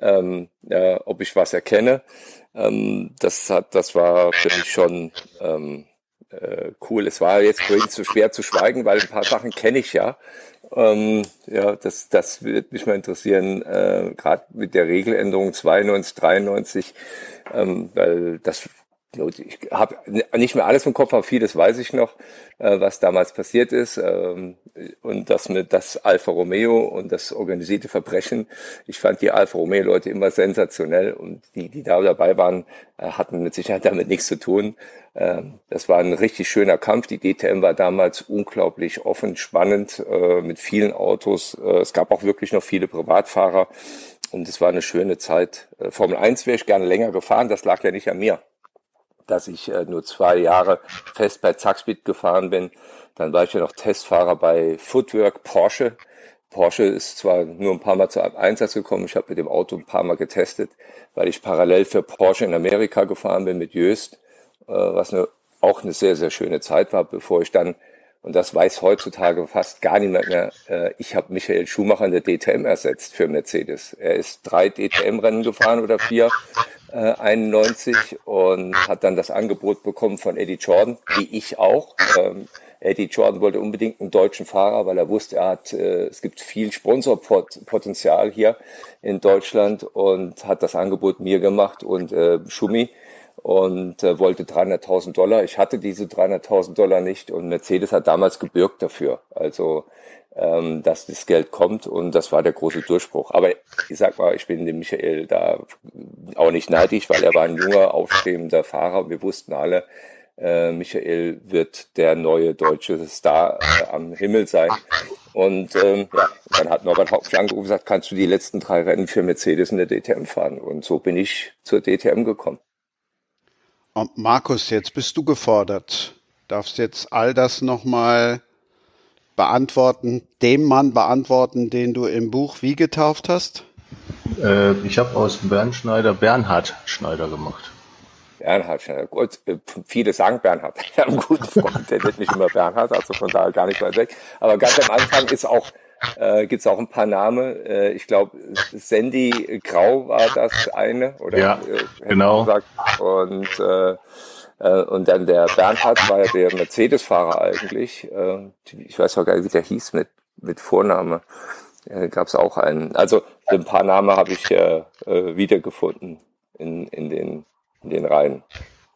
ähm, äh, ob ich was erkenne. Ähm, das hat, das war für mich schon ähm, äh, cool. Es war jetzt vorhin zu schwer zu schweigen, weil ein paar Sachen kenne ich ja. Ähm, ja, das, das wird mich mal interessieren, äh, gerade mit der Regeländerung 92, 93, ähm, weil das ich habe nicht mehr alles im Kopf, aber vieles weiß ich noch, äh, was damals passiert ist. Ähm, und das mit das Alfa Romeo und das organisierte Verbrechen. Ich fand die Alfa Romeo-Leute immer sensationell und die, die da dabei waren, äh, hatten mit Sicherheit damit nichts zu tun. Ähm, das war ein richtig schöner Kampf. Die DTM war damals unglaublich offen, spannend, äh, mit vielen Autos. es gab auch wirklich noch viele Privatfahrer. Und es war eine schöne Zeit. Formel 1 wäre ich gerne länger gefahren, das lag ja nicht an mir dass ich äh, nur zwei Jahre fest bei Zackspeed gefahren bin. Dann war ich ja noch Testfahrer bei Footwork Porsche. Porsche ist zwar nur ein paar Mal zu Einsatz gekommen, ich habe mit dem Auto ein paar Mal getestet, weil ich parallel für Porsche in Amerika gefahren bin mit Jöst, äh, was eine, auch eine sehr, sehr schöne Zeit war, bevor ich dann Und das weiß heutzutage fast gar niemand mehr. Äh, ich habe Michael Schumacher in der DTM ersetzt für Mercedes. Er ist drei DTM-Rennen gefahren oder vier, äh, 91 und hat dann das Angebot bekommen von Eddie Jordan, wie ich auch. Ähm, Eddie Jordan wollte unbedingt einen deutschen Fahrer, weil er wusste, er hat, äh, es gibt viel Sponsorpotenzial hier in Deutschland und hat das Angebot mir gemacht und äh, Schumi und äh, wollte 300.000 Dollar. Ich hatte diese 300.000 Dollar nicht und Mercedes hat damals gebürgt dafür. Also ähm, dass das Geld kommt und das war der große Durchbruch. Aber ich sag mal, ich bin dem Michael da auch nicht neidisch, weil er war ein junger, aufstrebender Fahrer. Wir wussten alle, äh, Michael wird der neue deutsche Star äh, am Himmel sein. Und ähm, ja, dann hat Norbert Haupt mich angerufen und gesagt, kannst du die letzten drei Rennen für Mercedes in der DTM fahren? Und so bin ich zur DTM gekommen. Und Markus, jetzt bist du gefordert. Darfst jetzt all das nochmal beantworten, dem Mann beantworten, den du im Buch wie getauft hast? Äh, ich habe aus Bernd Schneider Bernhard Schneider gemacht. Bernhard Schneider. Gut, äh, viele sagen Bernhard. [laughs] Ich habe einen guten Freund, der nennt mich immer Bernhard, also von daher gar nicht weit weg. Aber ganz am Anfang ist auch äh, gibt es auch ein paar Namen. Äh, ich glaube, Sandy Grau war das eine, oder? Ja, äh, genau. Gesagt. Und, äh, äh, und dann der Bernhard war ja der Mercedes-Fahrer eigentlich. Äh, ich weiß auch gar nicht, wie der hieß mit, mit Vorname. Äh, Gab es auch einen. Also ein paar Namen habe ich äh, äh, wiedergefunden in, in, den, in den Reihen.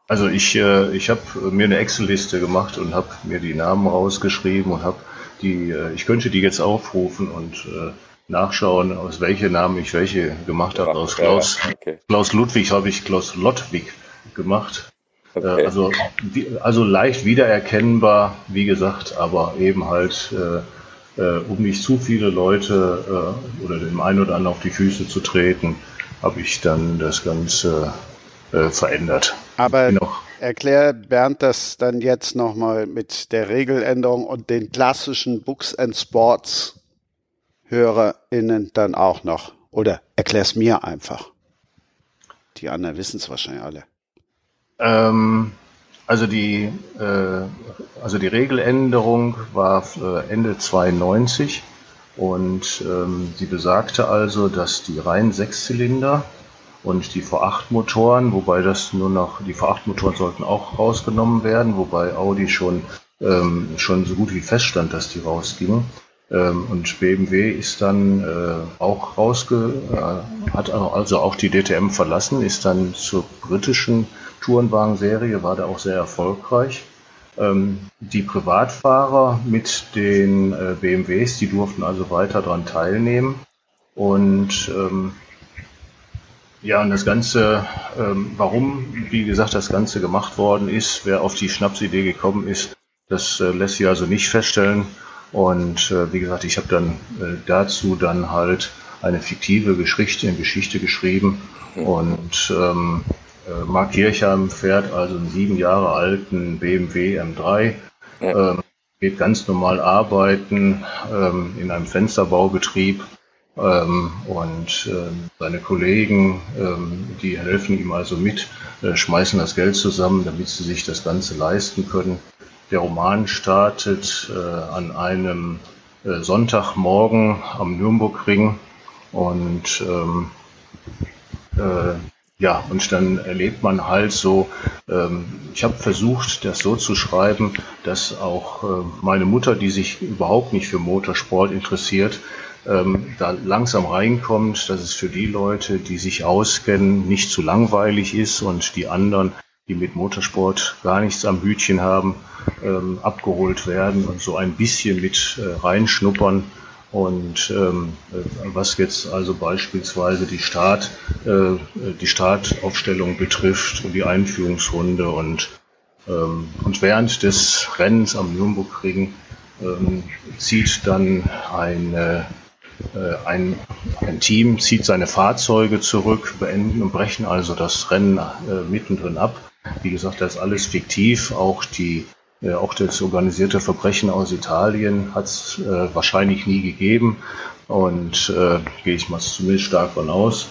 Also ich, äh, ich habe mir eine Excel-Liste gemacht und habe mir die Namen rausgeschrieben und habe die, äh, ich könnte die jetzt aufrufen und äh, nachschauen, aus welchen Namen ich welche gemacht habe. Aus Klaus, okay. Klaus Ludwig habe ich Klaus Lottwig gemacht. Okay. Äh, also, also leicht wiedererkennbar, wie gesagt, aber eben halt, äh, äh, um nicht zu viele Leute äh, oder dem einen oder anderen auf die Füße zu treten, habe ich dann das Ganze äh, verändert. Aber noch erklär Bernd das dann jetzt nochmal mit der Regeländerung und den klassischen Books and Sports HörerInnen dann auch noch. Oder erklär's mir einfach. Die anderen wissen es wahrscheinlich alle. Ähm, also die, äh, also die Regeländerung war Ende 92 und ähm, sie besagte also, dass die reinen Sechszylinder und die V8-Motoren, wobei das nur noch, die V8-Motoren sollten auch rausgenommen werden, wobei Audi schon, ähm, schon so gut wie feststand, dass die rausgingen. Ähm, und BMW ist dann äh, auch rausge, äh, hat also auch die DTM verlassen, ist dann zur britischen Tourenwagen-Serie, war da auch sehr erfolgreich. Ähm, die Privatfahrer mit den äh, BMWs, die durften also weiter daran teilnehmen. Und ähm, ja, und das Ganze, ähm, warum, wie gesagt, das Ganze gemacht worden ist, wer auf die Schnapsidee gekommen ist, das äh, lässt sich also nicht feststellen. Und äh, wie gesagt, ich habe dann äh, dazu dann halt eine fiktive Geschichte, Geschichte geschrieben. Und ähm, äh, Mark Kirchheim fährt also einen sieben Jahre alten BMW M3, ähm, geht ganz normal arbeiten ähm, in einem Fensterbaubetrieb und äh, seine Kollegen, ähm, die helfen ihm also mit, äh, schmeißen das Geld zusammen, damit sie sich das Ganze leisten können. Der Roman startet äh, an einem äh, Sonntagmorgen am Nürburgring und ähm, äh, ja, und dann erlebt man halt so, ähm, ich habe versucht, das so zu schreiben, dass auch äh, meine Mutter, die sich überhaupt nicht für Motorsport interessiert, ähm, da langsam reinkommt, dass es für die Leute, die sich auskennen, nicht zu langweilig ist und die anderen, die mit Motorsport gar nichts am Hütchen haben, ähm, abgeholt werden und so ein bisschen mit äh, reinschnuppern. Und ähm, äh, was jetzt also beispielsweise die Start, äh, die Startaufstellung betrifft und die Einführungsrunde und ähm, und während des Rennens am Nürburgring ähm, zieht dann eine ein, ein, Team zieht seine Fahrzeuge zurück, beenden und brechen also das Rennen äh, mittendrin ab. Wie gesagt, das ist alles fiktiv. Auch die äh, auch das organisierte Verbrechen aus Italien hat es äh, wahrscheinlich nie gegeben und äh, gehe ich mal zumindest stark von aus.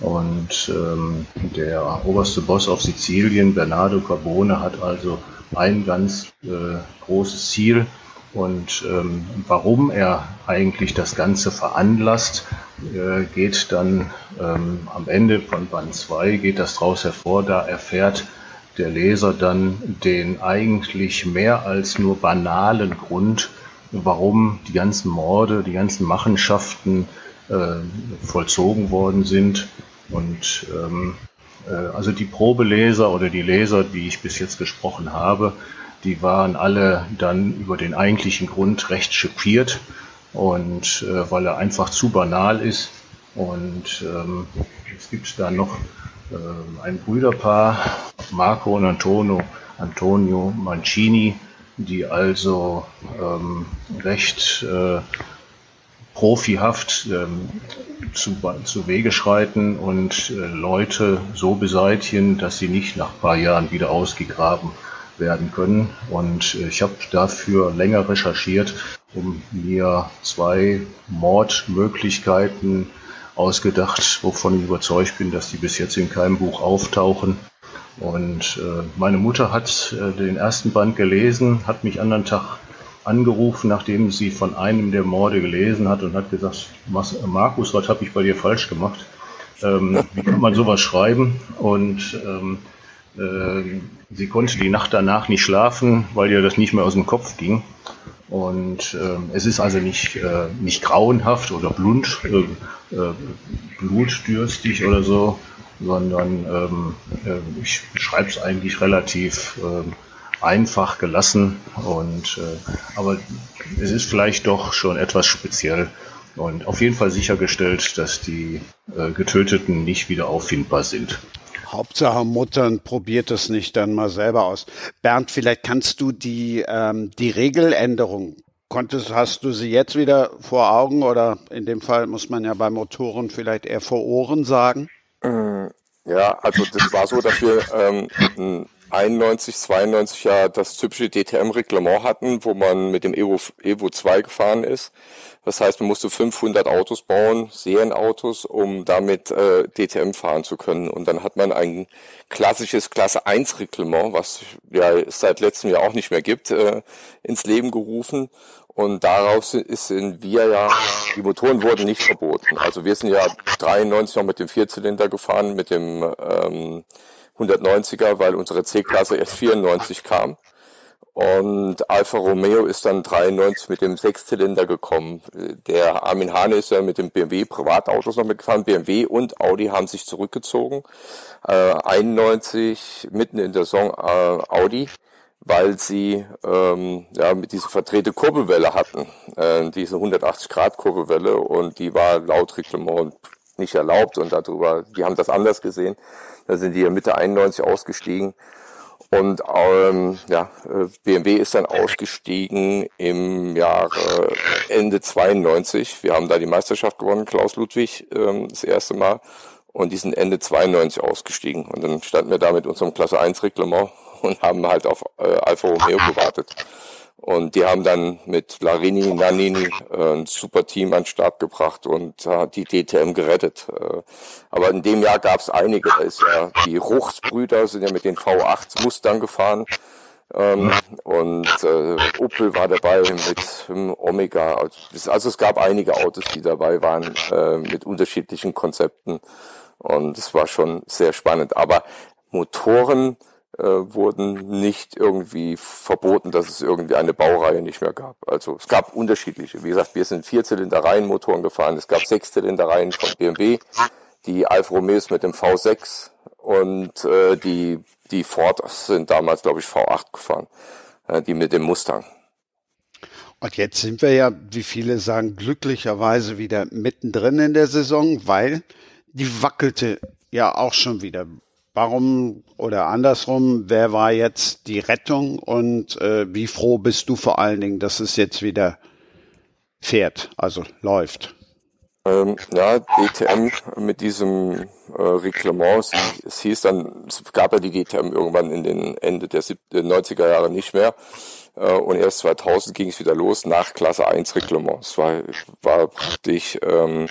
Und ähm, der oberste Boss auf Sizilien, Bernardo Carbone, hat also ein ganz äh, großes Ziel, Und ähm, warum er eigentlich das Ganze veranlasst, äh, geht dann ähm, am Ende von Band 2 geht das daraus hervor, da erfährt der Leser dann den eigentlich mehr als nur banalen Grund, warum die ganzen Morde, die ganzen Machenschaften äh, vollzogen worden sind. Und ähm, äh, also die Probeleser oder die Leser, die ich bis jetzt gesprochen habe, die waren alle dann über den eigentlichen Grund recht schockiert und äh, weil er einfach zu banal ist. Und ähm, es gibt da noch äh, ein Brüderpaar, Marco und Antonio, Antonio Mancini, die also ähm, recht äh, profihaft ähm, zu, zu Wege schreiten und äh, Leute so beseitigen, dass sie nicht nach ein paar Jahren wieder ausgegraben werden können. Und äh, ich habe dafür länger recherchiert, um mir zwei Mordmöglichkeiten ausgedacht, wovon ich überzeugt bin, dass die bis jetzt in keinem Buch auftauchen. Und äh, meine Mutter hat äh, den ersten Band gelesen, hat mich anderen Tag angerufen, nachdem sie von einem der Morde gelesen hat und hat gesagt, Markus, was habe ich bei dir falsch gemacht? Ähm, wie kann man sowas schreiben? Und ähm, äh, sie konnte die Nacht danach nicht schlafen, weil ihr das nicht mehr aus dem Kopf ging. Und äh, es ist also nicht, äh, nicht grauenhaft oder blut, äh, äh, blutdürstig oder so, sondern ähm, äh, ich schreibe es eigentlich relativ ähm, einfach gelassen. Und, äh, aber es ist vielleicht doch schon etwas speziell und auf jeden Fall sichergestellt, dass die Getöteten nicht wieder auffindbar sind. Hauptsache Muttern probiert es nicht dann mal selber aus. Bernd, vielleicht kannst du die, ähm, die Regeländerung, konntest, hast du sie jetzt wieder vor Augen oder in dem Fall muss man ja bei Motoren vielleicht eher vor Ohren sagen? Äh, ja, also das war so, dass wir ähm, 91, 92 ja das typische DTM-Reglement hatten, wo man mit dem Evo, Evo 2 gefahren ist. Das heißt, man musste 500 Autos bauen, Serienautos, um damit äh, DTM fahren zu können. Und dann hat man ein klassisches Klasse 1 Reglement, was ja seit letztem Jahr auch nicht mehr gibt, äh, ins Leben gerufen. Und daraus ist in wir ja, die Motoren wurden nicht verboten. Also wir sind ja 93 noch mit dem Vierzylinder gefahren, mit dem ähm, 190er, weil unsere C-Klasse erst 94 kam. Und Alfa Romeo ist dann 93 mit dem Sechszylinder gekommen. Der Armin Hane ist ja mit dem BMW Privatautos noch mitgefahren. BMW und Audi haben sich zurückgezogen. Äh, 91 mitten in der Saison äh, Audi, weil sie ähm, ja mit dieser verdrehte Kurbelwelle hatten, äh, diese 180 Grad Kurbelwelle und die war laut Reglement nicht erlaubt und darüber, die haben das anders gesehen. Da sind die ja Mitte 91 ausgestiegen und ähm, ja, äh, BMW ist dann ausgestiegen im Jahre Ende 92. Wir haben da die Meisterschaft gewonnen, Klaus Ludwig, ähm, das erste Mal. Und die sind Ende 92 ausgestiegen. Und dann standen wir da mit unserem Klasse 1 Reglement [laughs] und haben halt auf äh, Alfa Romeo gewartet. Und die haben dann mit Larini, Nannini äh, ein super Team an den Start gebracht und äh, die DTM gerettet. Äh, aber in dem Jahr gab es einige. Da ist ja die Ruchsbrüder sind ja mit den V8 Mustern gefahren. Ähm, und Opel war dabei mit ähm, Omega. Also, also es gab einige Autos, die dabei waren mit unterschiedlichen Konzepten. Und es war schon sehr spannend. Aber Motoren äh, wurden nicht irgendwie verboten, dass es irgendwie eine Baureihe nicht mehr gab. Also es gab unterschiedliche. Wie gesagt, wir sind Vierzylinder-Reihenmotoren gefahren. Es gab Sechszylinder-Reihen von BMW, die Alfa Romeos mit dem V6 und äh, die, die Ford sind damals, glaube ich, V8 gefahren, äh, die mit dem Mustang. Und jetzt sind wir ja, wie viele sagen, glücklicherweise wieder mittendrin in der Saison, weil die wackelte ja auch schon wieder. Warum oder andersrum, wer war jetzt die Rettung und äh, wie froh bist du vor allen Dingen, dass es jetzt wieder fährt, also läuft? Ähm, ja, DTM mit diesem äh, Reglement, es hieß dann, es gab ja die DTM irgendwann in den Ende der 90er Jahre nicht mehr. Äh, und erst 2000 ging es wieder los nach Klasse 1 Reglement. Es war, war praktisch ähm,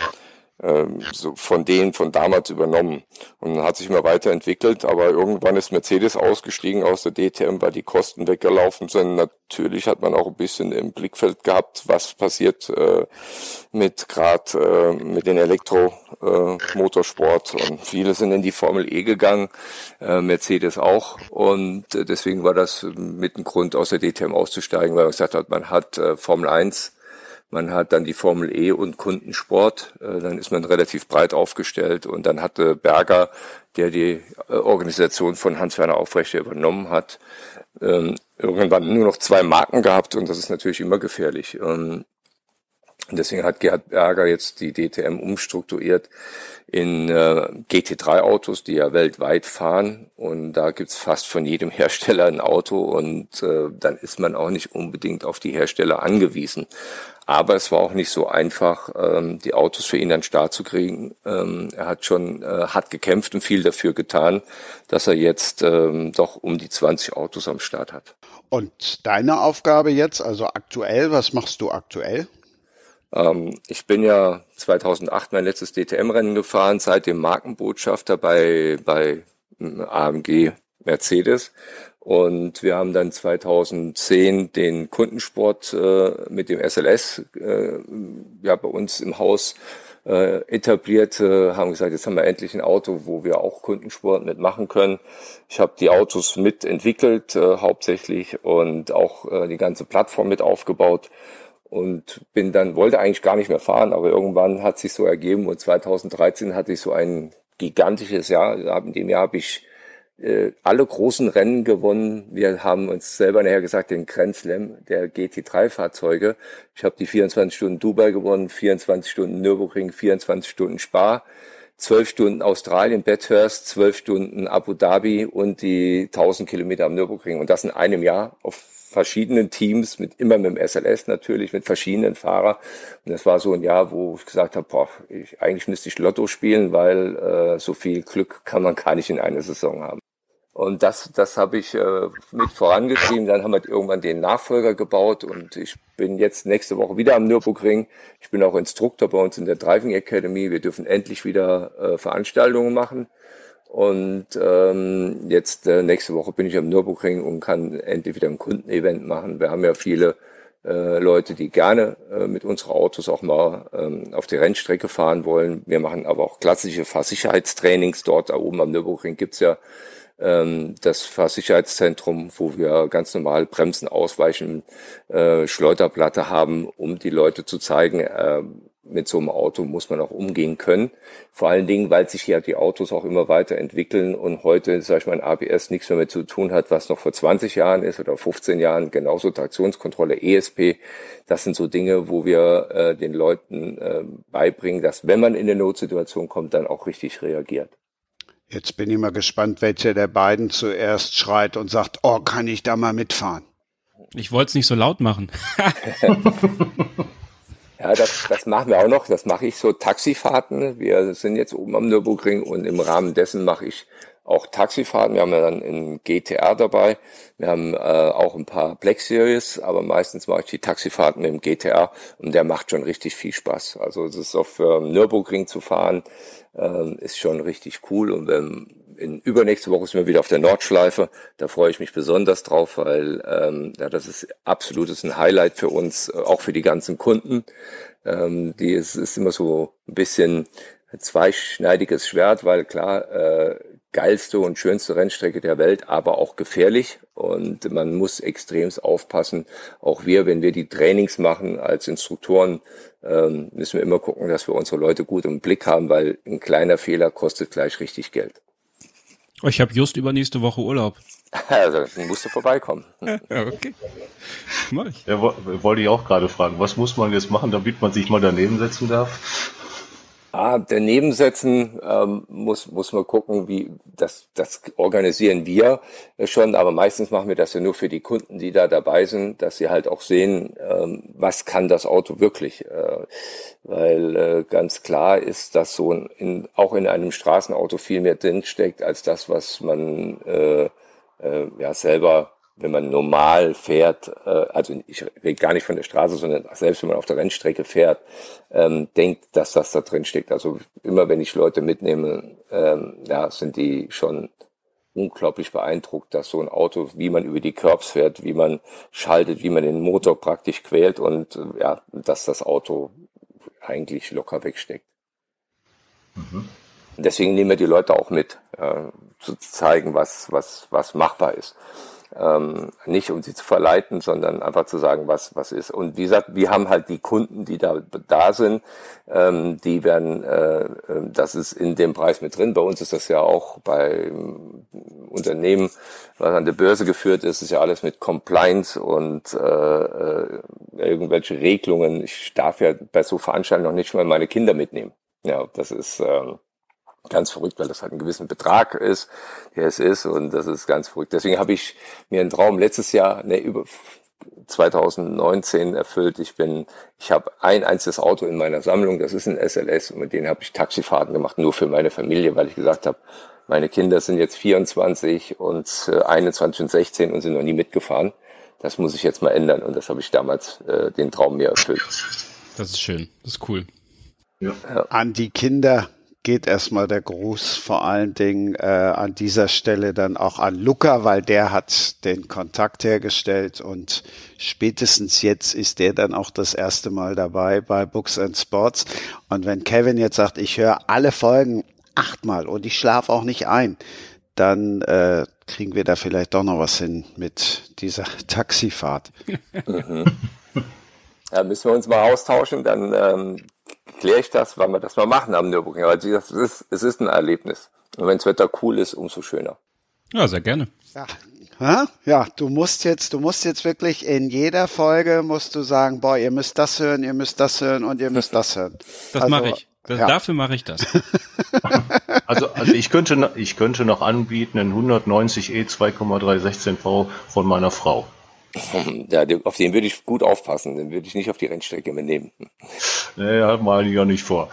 so von denen von damals übernommen und hat sich immer weiterentwickelt. Aber irgendwann ist Mercedes ausgestiegen aus der DTM, weil die Kosten weggelaufen sind. Natürlich hat man auch ein bisschen im Blickfeld gehabt, was passiert äh, mit gerade äh, mit den Elektromotorsport äh, und viele sind in die Formel E gegangen, äh, Mercedes auch und äh, deswegen war das mit ein Grund aus der DTM auszusteigen, weil man gesagt hat, man hat äh, Formel 1 man hat dann die Formel E und Kundensport. Äh, dann ist man relativ breit aufgestellt. Und dann hatte Berger, der die äh, Organisation von Hans-Werner Aufrechter übernommen hat, ähm, irgendwann nur noch zwei Marken gehabt. Und das ist natürlich immer gefährlich. Und deswegen hat Gerhard Berger jetzt die DTM umstrukturiert in äh, GT3-Autos, die ja weltweit fahren. Und da gibt's fast von jedem [laughs] Hersteller ein Auto und äh, dann ist man auch nicht unbedingt auf die Hersteller angewiesen. Aber es war auch nicht so einfach, ähm, die Autos für ihn an den Start zu kriegen. Ähm, er hat schon äh, hart gekämpft und viel dafür getan, dass er jetzt ähm, doch um die 20 Autos am Start hat. Und deine Aufgabe jetzt, also aktuell, was machst du aktuell? Ähm, ich bin ja 2008 mein letztes DTM-Rennen gefahren, seitdem Markenbotschafter bei, bei ähm, AMG Mercedes. Und wir haben dann 2010 den Kundensport äh, mit dem SLS äh, ja bei uns im Haus äh, etabliert, äh, haben gesagt, jetzt haben wir endlich ein Auto, wo wir auch Kundensport mitmachen können. Ich habe die Autos mitentwickelt äh, hauptsächlich und auch äh, die ganze Plattform mit aufgebaut und bin dann, wollte eigentlich gar nicht mehr fahren, aber irgendwann hat sich so ergeben und 2013 hatte ich so ein gigantisches Jahr. In dem Jahr habe ich äh, alle großen Rennen gewonnen. Wir haben uns selber nachher gesagt, den Grand Slam der GT3-Fahrzeuge. Ich habe die 24 Stunden Dubai gewonnen, 24 Stunden Nürburgring, 24 Stunden Spa, 12 Stunden Australien, Bathurst, 12 Stunden Abu Dhabi und die 1000 Kilometer am Nürburgring. Und das in einem Jahr auf verschiedenen Teams, mit immer mit dem SLS natürlich, mit verschiedenen Fahrern. Und das war so ein Jahr, wo ich gesagt habe, boah, ich, eigentlich müsste ich Lotto spielen, weil äh, so viel Glück kann man gar nicht in einer Saison haben. Und das, das habe ich äh, mit vorangetrieben. Dann haben wir irgendwann den Nachfolger gebaut und ich bin jetzt nächste Woche wieder am Nürburgring. Ich bin auch Instruktor bei uns in der Driving Academy. Wir dürfen endlich wieder äh, Veranstaltungen machen. Und ähm, jetzt äh, nächste Woche bin ich am Nürburgring und kann endlich wieder ein Kundenevent machen. Wir haben ja viele äh, Leute, die gerne äh, mit unseren Autos auch mal ähm, auf die Rennstrecke fahren wollen. Wir machen aber auch klassische Fahrsicherheitstrainings. Dort da oben am Nürburgring gibt's ja das Fahrsicherheitszentrum, wo wir ganz normal Bremsen ausweichen, äh, Schleuderplatte haben, um die Leute zu zeigen, äh, mit so einem Auto muss man auch umgehen können. Vor allen Dingen, weil sich ja die Autos auch immer weiter entwickeln und heute, sag ich mal, ein ABS nichts mehr mit zu tun hat, was noch vor 20 Jahren ist oder 15 Jahren, genauso Traktionskontrolle, ESP. Das sind so Dinge, wo wir äh, den Leuten äh, beibringen, dass wenn man in eine Notsituation kommt, dann auch richtig reagiert. Jetzt bin ich mal gespannt, welcher der beiden zuerst schreit und sagt, oh, kann ich da mal mitfahren? Ich wollte es nicht so laut machen. [laughs] Ja, das, das machen wir auch noch. Das mache ich so Taxifahrten. Wir sind jetzt oben am Nürburgring und im Rahmen dessen mache ich auch Taxifahrten. Wir haben ja dann einen GTR dabei. Wir haben äh, auch ein paar Black Series, aber meistens mache ich die Taxifahrten dem GTR und der macht schon richtig viel Spaß. Also es ist auf ähm, Nürburgring zu fahren, ähm, ist schon richtig cool. Und wenn in übernächste Woche sind wir wieder auf der Nordschleife. Da freue ich mich besonders drauf, weil ähm, ja, das ist absolutes ein Highlight für uns, äh, auch für die ganzen Kunden. Ähm, die ist, ist immer so ein bisschen zweischneidiges Schwert, weil klar, äh, geilste und schönste Rennstrecke der Welt, aber auch gefährlich. Und man muss extremst aufpassen. Auch wir, wenn wir die Trainings machen als Instruktoren, ähm, müssen wir immer gucken, dass wir unsere Leute gut im Blick haben, weil ein kleiner Fehler kostet gleich richtig Geld. Ich habe just übernächste Woche Urlaub. Also, dann musst du vorbeikommen. [laughs] ja, okay. Mach ich. Ja, wollte ich auch gerade fragen. Was muss man jetzt machen, damit man sich mal daneben setzen darf? Ah, daneben setzen ähm, muss, muss man gucken, wie das, das organisieren wir schon, aber meistens machen wir das ja nur für die Kunden, die da dabei sind, dass sie halt auch sehen, ähm, was kann das Auto wirklich. Äh, weil äh, ganz klar ist, dass so in, auch in einem Straßenauto viel mehr drinsteckt, als das, was man äh, äh, ja selber wenn man normal fährt, äh, also ich rede gar nicht von der Straße, sondern selbst wenn man auf der Rennstrecke fährt, ähm, denkt, dass das da drin steckt. Also immer wenn ich Leute mitnehme, ähm, ja, sind die schon unglaublich beeindruckt, dass so ein Auto, wie man über die Curbs fährt, wie man schaltet, wie man den Motor praktisch quält und ja, dass das Auto eigentlich locker wegsteckt. Mhm. Deswegen nehmen wir die Leute auch mit, äh, zu zeigen, was, was, was machbar ist ähm, nicht um sie zu verleiten, sondern einfach zu sagen, was was ist. Und wie gesagt, wir haben halt die Kunden, die da da sind, ähm, die werden, äh, ähm, das ist in dem Preis mit drin. Bei uns ist das ja auch bei Unternehmen, was an der Börse geführt ist, ist ja alles mit Compliance und äh, äh, irgendwelche Regelungen. Ich darf ja bei so Veranstaltungen noch nicht mal meine Kinder mitnehmen. Ja, das ist ähm, ganz verrückt, weil das halt ein gewissen Betrag ist, der es ist und das ist ganz verrückt. Deswegen habe ich mir einen Traum letztes Jahr, ne, über 2019 erfüllt. Ich bin, ich habe ein einziges Auto in meiner Sammlung, das ist ein SLS und mit denen habe ich Taxifahrten gemacht, nur für meine Familie, weil ich gesagt habe, meine Kinder sind jetzt 24 und 21 äh, und 16 und sind noch nie mitgefahren. Das muss ich jetzt mal ändern und das habe ich damals äh, den Traum mir erfüllt. Das ist schön, das ist cool. Ja. An die Kinder geht erstmal der Gruß vor allen Dingen äh, an dieser Stelle dann auch an Luca, weil der hat den Kontakt hergestellt und spätestens jetzt ist der dann auch das erste Mal dabei bei Books and Sports. Und wenn Kevin jetzt sagt, ich höre alle Folgen achtmal und ich schlafe auch nicht ein, dann äh, kriegen wir da vielleicht doch noch was hin mit dieser [laughs] Taxifahrt. Mhm. Ja, müssen wir uns mal austauschen, dann ähm, kläre ich das, wann wir das mal machen am Nürburgring. Aber es ist, es ist ein Erlebnis. Und wenn das Wetter cool ist, umso schöner. Ja, sehr gerne. Ja. Ja, du musst jetzt, du musst jetzt wirklich in jeder Folge musst du sagen, boah, ihr müsst das hören, ihr müsst das hören und ihr müsst das hören. Das also, mache ich. Das, ja. Dafür mache ich das. [laughs] also, also ich könnte, ich könnte noch anbieten einen 190 E 2,316 V von meiner Frau. Ja, auf den würde ich gut aufpassen, den würde ich nicht auf die Rennstrecke mitnehmen. Nee, hat man eigentlich auch nicht vor.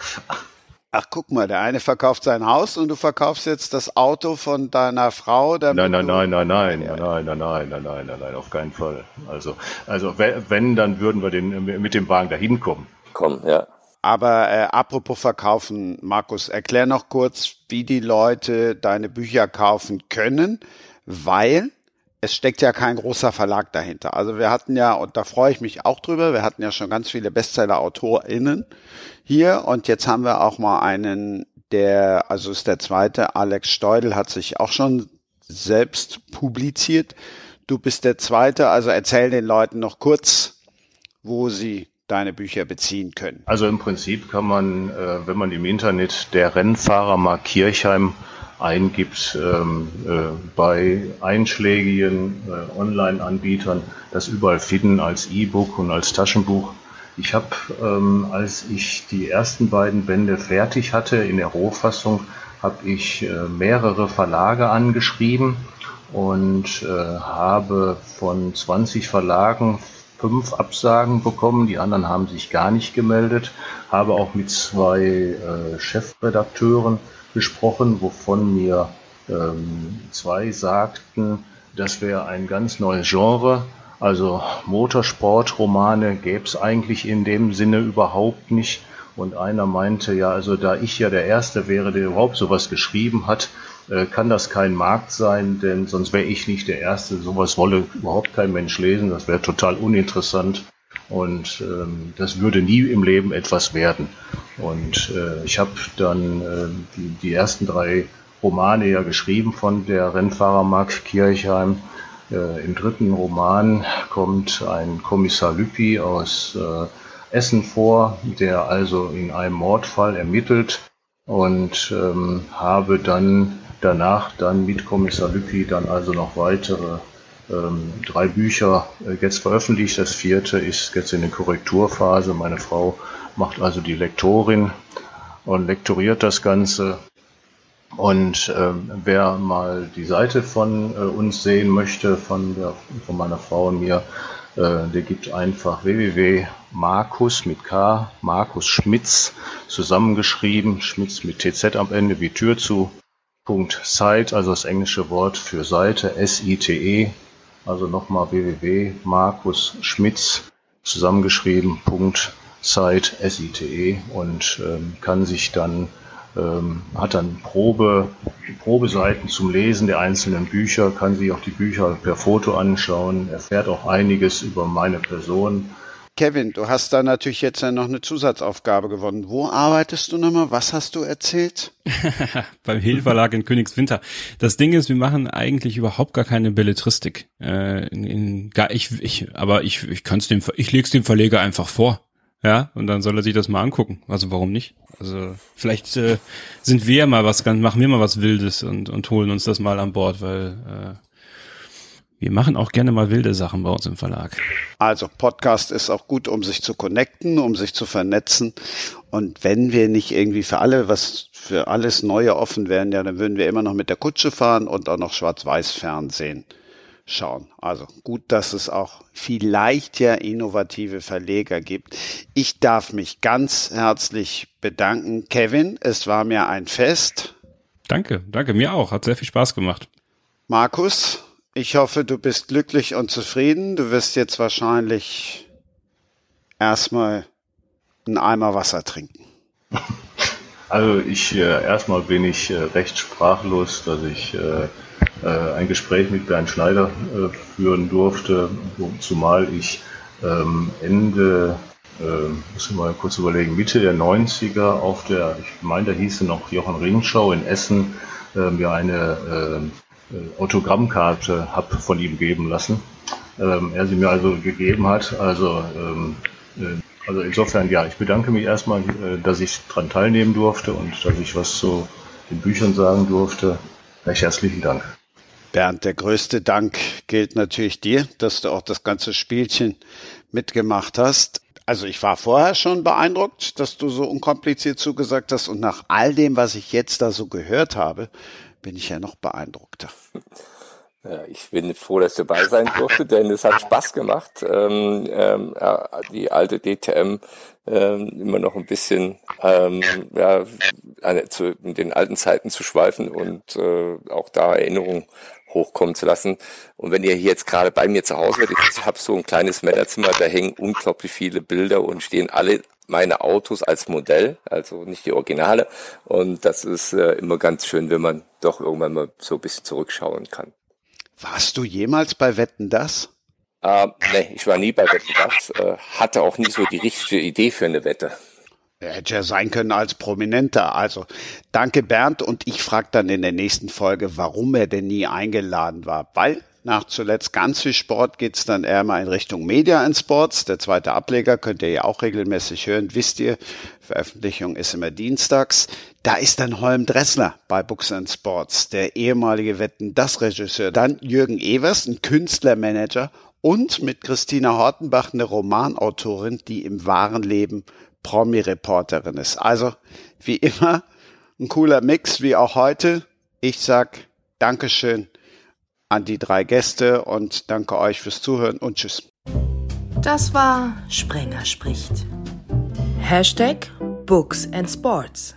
Ach, guck mal, der eine verkauft sein Haus und du verkaufst jetzt das Auto von deiner Frau. Nein, nein, nein, nein, nein, nein, nein, nein, nein, nein, nein, nein, nein, auf keinen Fall. Also, also wenn, dann würden wir den, mit dem Wagen dahin kommen. Kommen, ja. Aber äh, apropos verkaufen, Markus, erklär noch kurz, wie die Leute deine Bücher kaufen können, weil es steckt ja kein großer Verlag dahinter. Also wir hatten ja, und da freue ich mich auch drüber, wir hatten ja schon ganz viele Bestseller-AutorInnen hier und jetzt haben wir auch mal einen, der, also ist der zweite, Alex Steudel hat sich auch schon selbst publiziert. Du bist der zweite, also erzähl den Leuten noch kurz, wo sie deine Bücher beziehen können. Also im Prinzip kann man, äh, wenn man im Internet der Rennfahrer Mark Kirchheim eingibt ähm, äh, bei einschlägigen äh, Online-Anbietern, das überall finden als E-Book und als Taschenbuch. Ich habe, ähm, als ich die ersten beiden Bände fertig hatte in der Rohfassung, habe ich äh, mehrere Verlage angeschrieben und äh, habe von 20 Verlagen fünf Absagen bekommen, die anderen haben sich gar nicht gemeldet, habe auch mit zwei äh, Chefredakteuren gesprochen, wovon mir ähm, zwei sagten, das wäre ein ganz neues Genre. Also Motorsportromane gäbe es eigentlich in dem Sinne überhaupt nicht. Und einer meinte, ja, also da ich ja der Erste wäre, der überhaupt sowas geschrieben hat, äh, kann das kein Markt sein, denn sonst wäre ich nicht der Erste. Sowas wolle überhaupt kein Mensch lesen. Das wäre total uninteressant. Und ähm, das würde nie im Leben etwas werden. Und äh, ich habe dann äh, die, die ersten drei Romane ja geschrieben von der Rennfahrer Mark Kirchheim. Äh, Im dritten Roman kommt ein Kommissar Lüppi aus äh, Essen vor, der also in einem Mordfall ermittelt und ähm, habe dann danach dann mit Kommissar Lüppi dann also noch weitere drei Bücher äh, jetzt veröffentlicht. Das vierte ist jetzt in der Korrekturphase. Meine Frau macht also die Lektorin und lektoriert das Ganze. Und ähm, wer mal die Seite von äh, uns sehen möchte, von, der, von meiner Frau und mir, äh, der gibt einfach www.markus mit K, Markus Schmitz, zusammengeschrieben, Schmitz mit TZ am Ende wie Tür zu, Punkt Site, also das englische Wort für Seite, S-I-T-E, Also nochmal www.markusschmitz zusammengeschrieben.site, S-I-T-E und ähm, kann sich dann ähm, hat dann Probe, Probeseiten zum Lesen der einzelnen Bücher, kann sich auch die Bücher per Foto anschauen, erfährt auch einiges über meine Person. Kevin, du hast da natürlich jetzt ja noch eine Zusatzaufgabe gewonnen. Wo arbeitest du nochmal? Was hast du erzählt? [laughs] Beim Hill Verlag in Königswinter. Das Ding ist, wir machen eigentlich überhaupt gar keine Belletristik. Äh, in, in, gar, ich, ich, aber ich, ich kann's dem, ich leg's dem Verleger einfach vor. Ja, und dann soll er sich das mal angucken. Also warum nicht? Also vielleicht äh, sind wir mal was, machen wir mal was Wildes und, und holen uns das mal an Bord, weil äh, wir machen auch gerne mal wilde Sachen bei uns im Verlag. Also Podcast ist auch gut, um sich zu connecten, um sich zu vernetzen. Und wenn wir nicht irgendwie für alle was für alles Neue offen wären, ja, dann würden wir immer noch mit der Kutsche fahren und auch noch Schwarz-Weiß-Fernsehen schauen. Also gut, dass es auch vielleicht ja innovative Verleger gibt. Ich darf mich ganz herzlich bedanken. Kevin, es war mir ein Fest. Danke, danke, mir auch. Hat sehr viel Spaß gemacht. Markus, ich hoffe, du bist glücklich und zufrieden. Du wirst jetzt wahrscheinlich erstmal einen Eimer Wasser trinken. [laughs] Also ich äh, erstmal bin ich äh, recht sprachlos, dass ich äh, äh, ein Gespräch mit Bernd Schneider äh, führen durfte, zumal ich ähm, Ende, äh, muss ich mal kurz überlegen, Mitte der 90er auf der, ich meine, da hieß es noch Jochen Ringschau in Essen, äh, mir eine äh, Autogrammkarte habe von ihm geben lassen. Ähm, er sie mir also gegeben hat. Also, ähm, äh, also insofern, ja, ich bedanke mich erstmal, äh, dass ich daran teilnehmen durfte und dass ich was zu den Büchern sagen durfte. Recht herzlichen Dank. Bernd, der größte Dank gilt natürlich dir, dass du auch das ganze Spielchen mitgemacht hast. Also ich war vorher schon beeindruckt, dass du so unkompliziert zugesagt hast und nach all dem, was ich jetzt da so gehört habe, bin ich ja noch beeindruckter. [laughs] Ja, ich bin froh, dass ich dabei sein durfte, denn es hat Spaß gemacht, ähm, ähm, die alte DTM ähm, immer noch ein bisschen ähm, ja, zu, in den alten Zeiten zu schweifen und äh, auch da Erinnerungen hochkommen zu lassen. Und wenn ihr hier jetzt gerade bei mir zu Hause seid, ich habe so ein kleines Männerzimmer, da hängen unglaublich viele Bilder und stehen alle meine Autos als Modell, also nicht die Originale. Und das ist äh, immer ganz schön, wenn man doch irgendwann mal so ein bisschen zurückschauen kann. Warst du jemals bei Wetten das? Äh, nee, ich war nie bei Wetten das, äh, hatte auch nie so die richtige Idee für eine Wette. Er hätte ja sein können als Prominenter. Also danke Bernd und ich frage dann in der nächsten Folge, warum er denn nie eingeladen war. Weil nach zuletzt ganz viel Sport geht's dann eher mal in Richtung Media and Sports. Der zweite Ableger könnt ihr ja auch regelmäßig hören, wisst ihr. Veröffentlichung ist immer dienstags. Da ist dann Holm Dressler bei Books and Sports, der ehemalige Wetten, das Regisseur. Dann Jürgen Evers, ein Künstlermanager und mit Christina Hortenbach eine Romanautorin, die im wahren Leben Promi-Reporterin ist. Also wie immer ein cooler Mix, wie auch heute. Ich sag Dankeschön an die drei Gäste und danke euch fürs Zuhören und tschüss. Das war Sprenger spricht. Hashtag Books and Sports.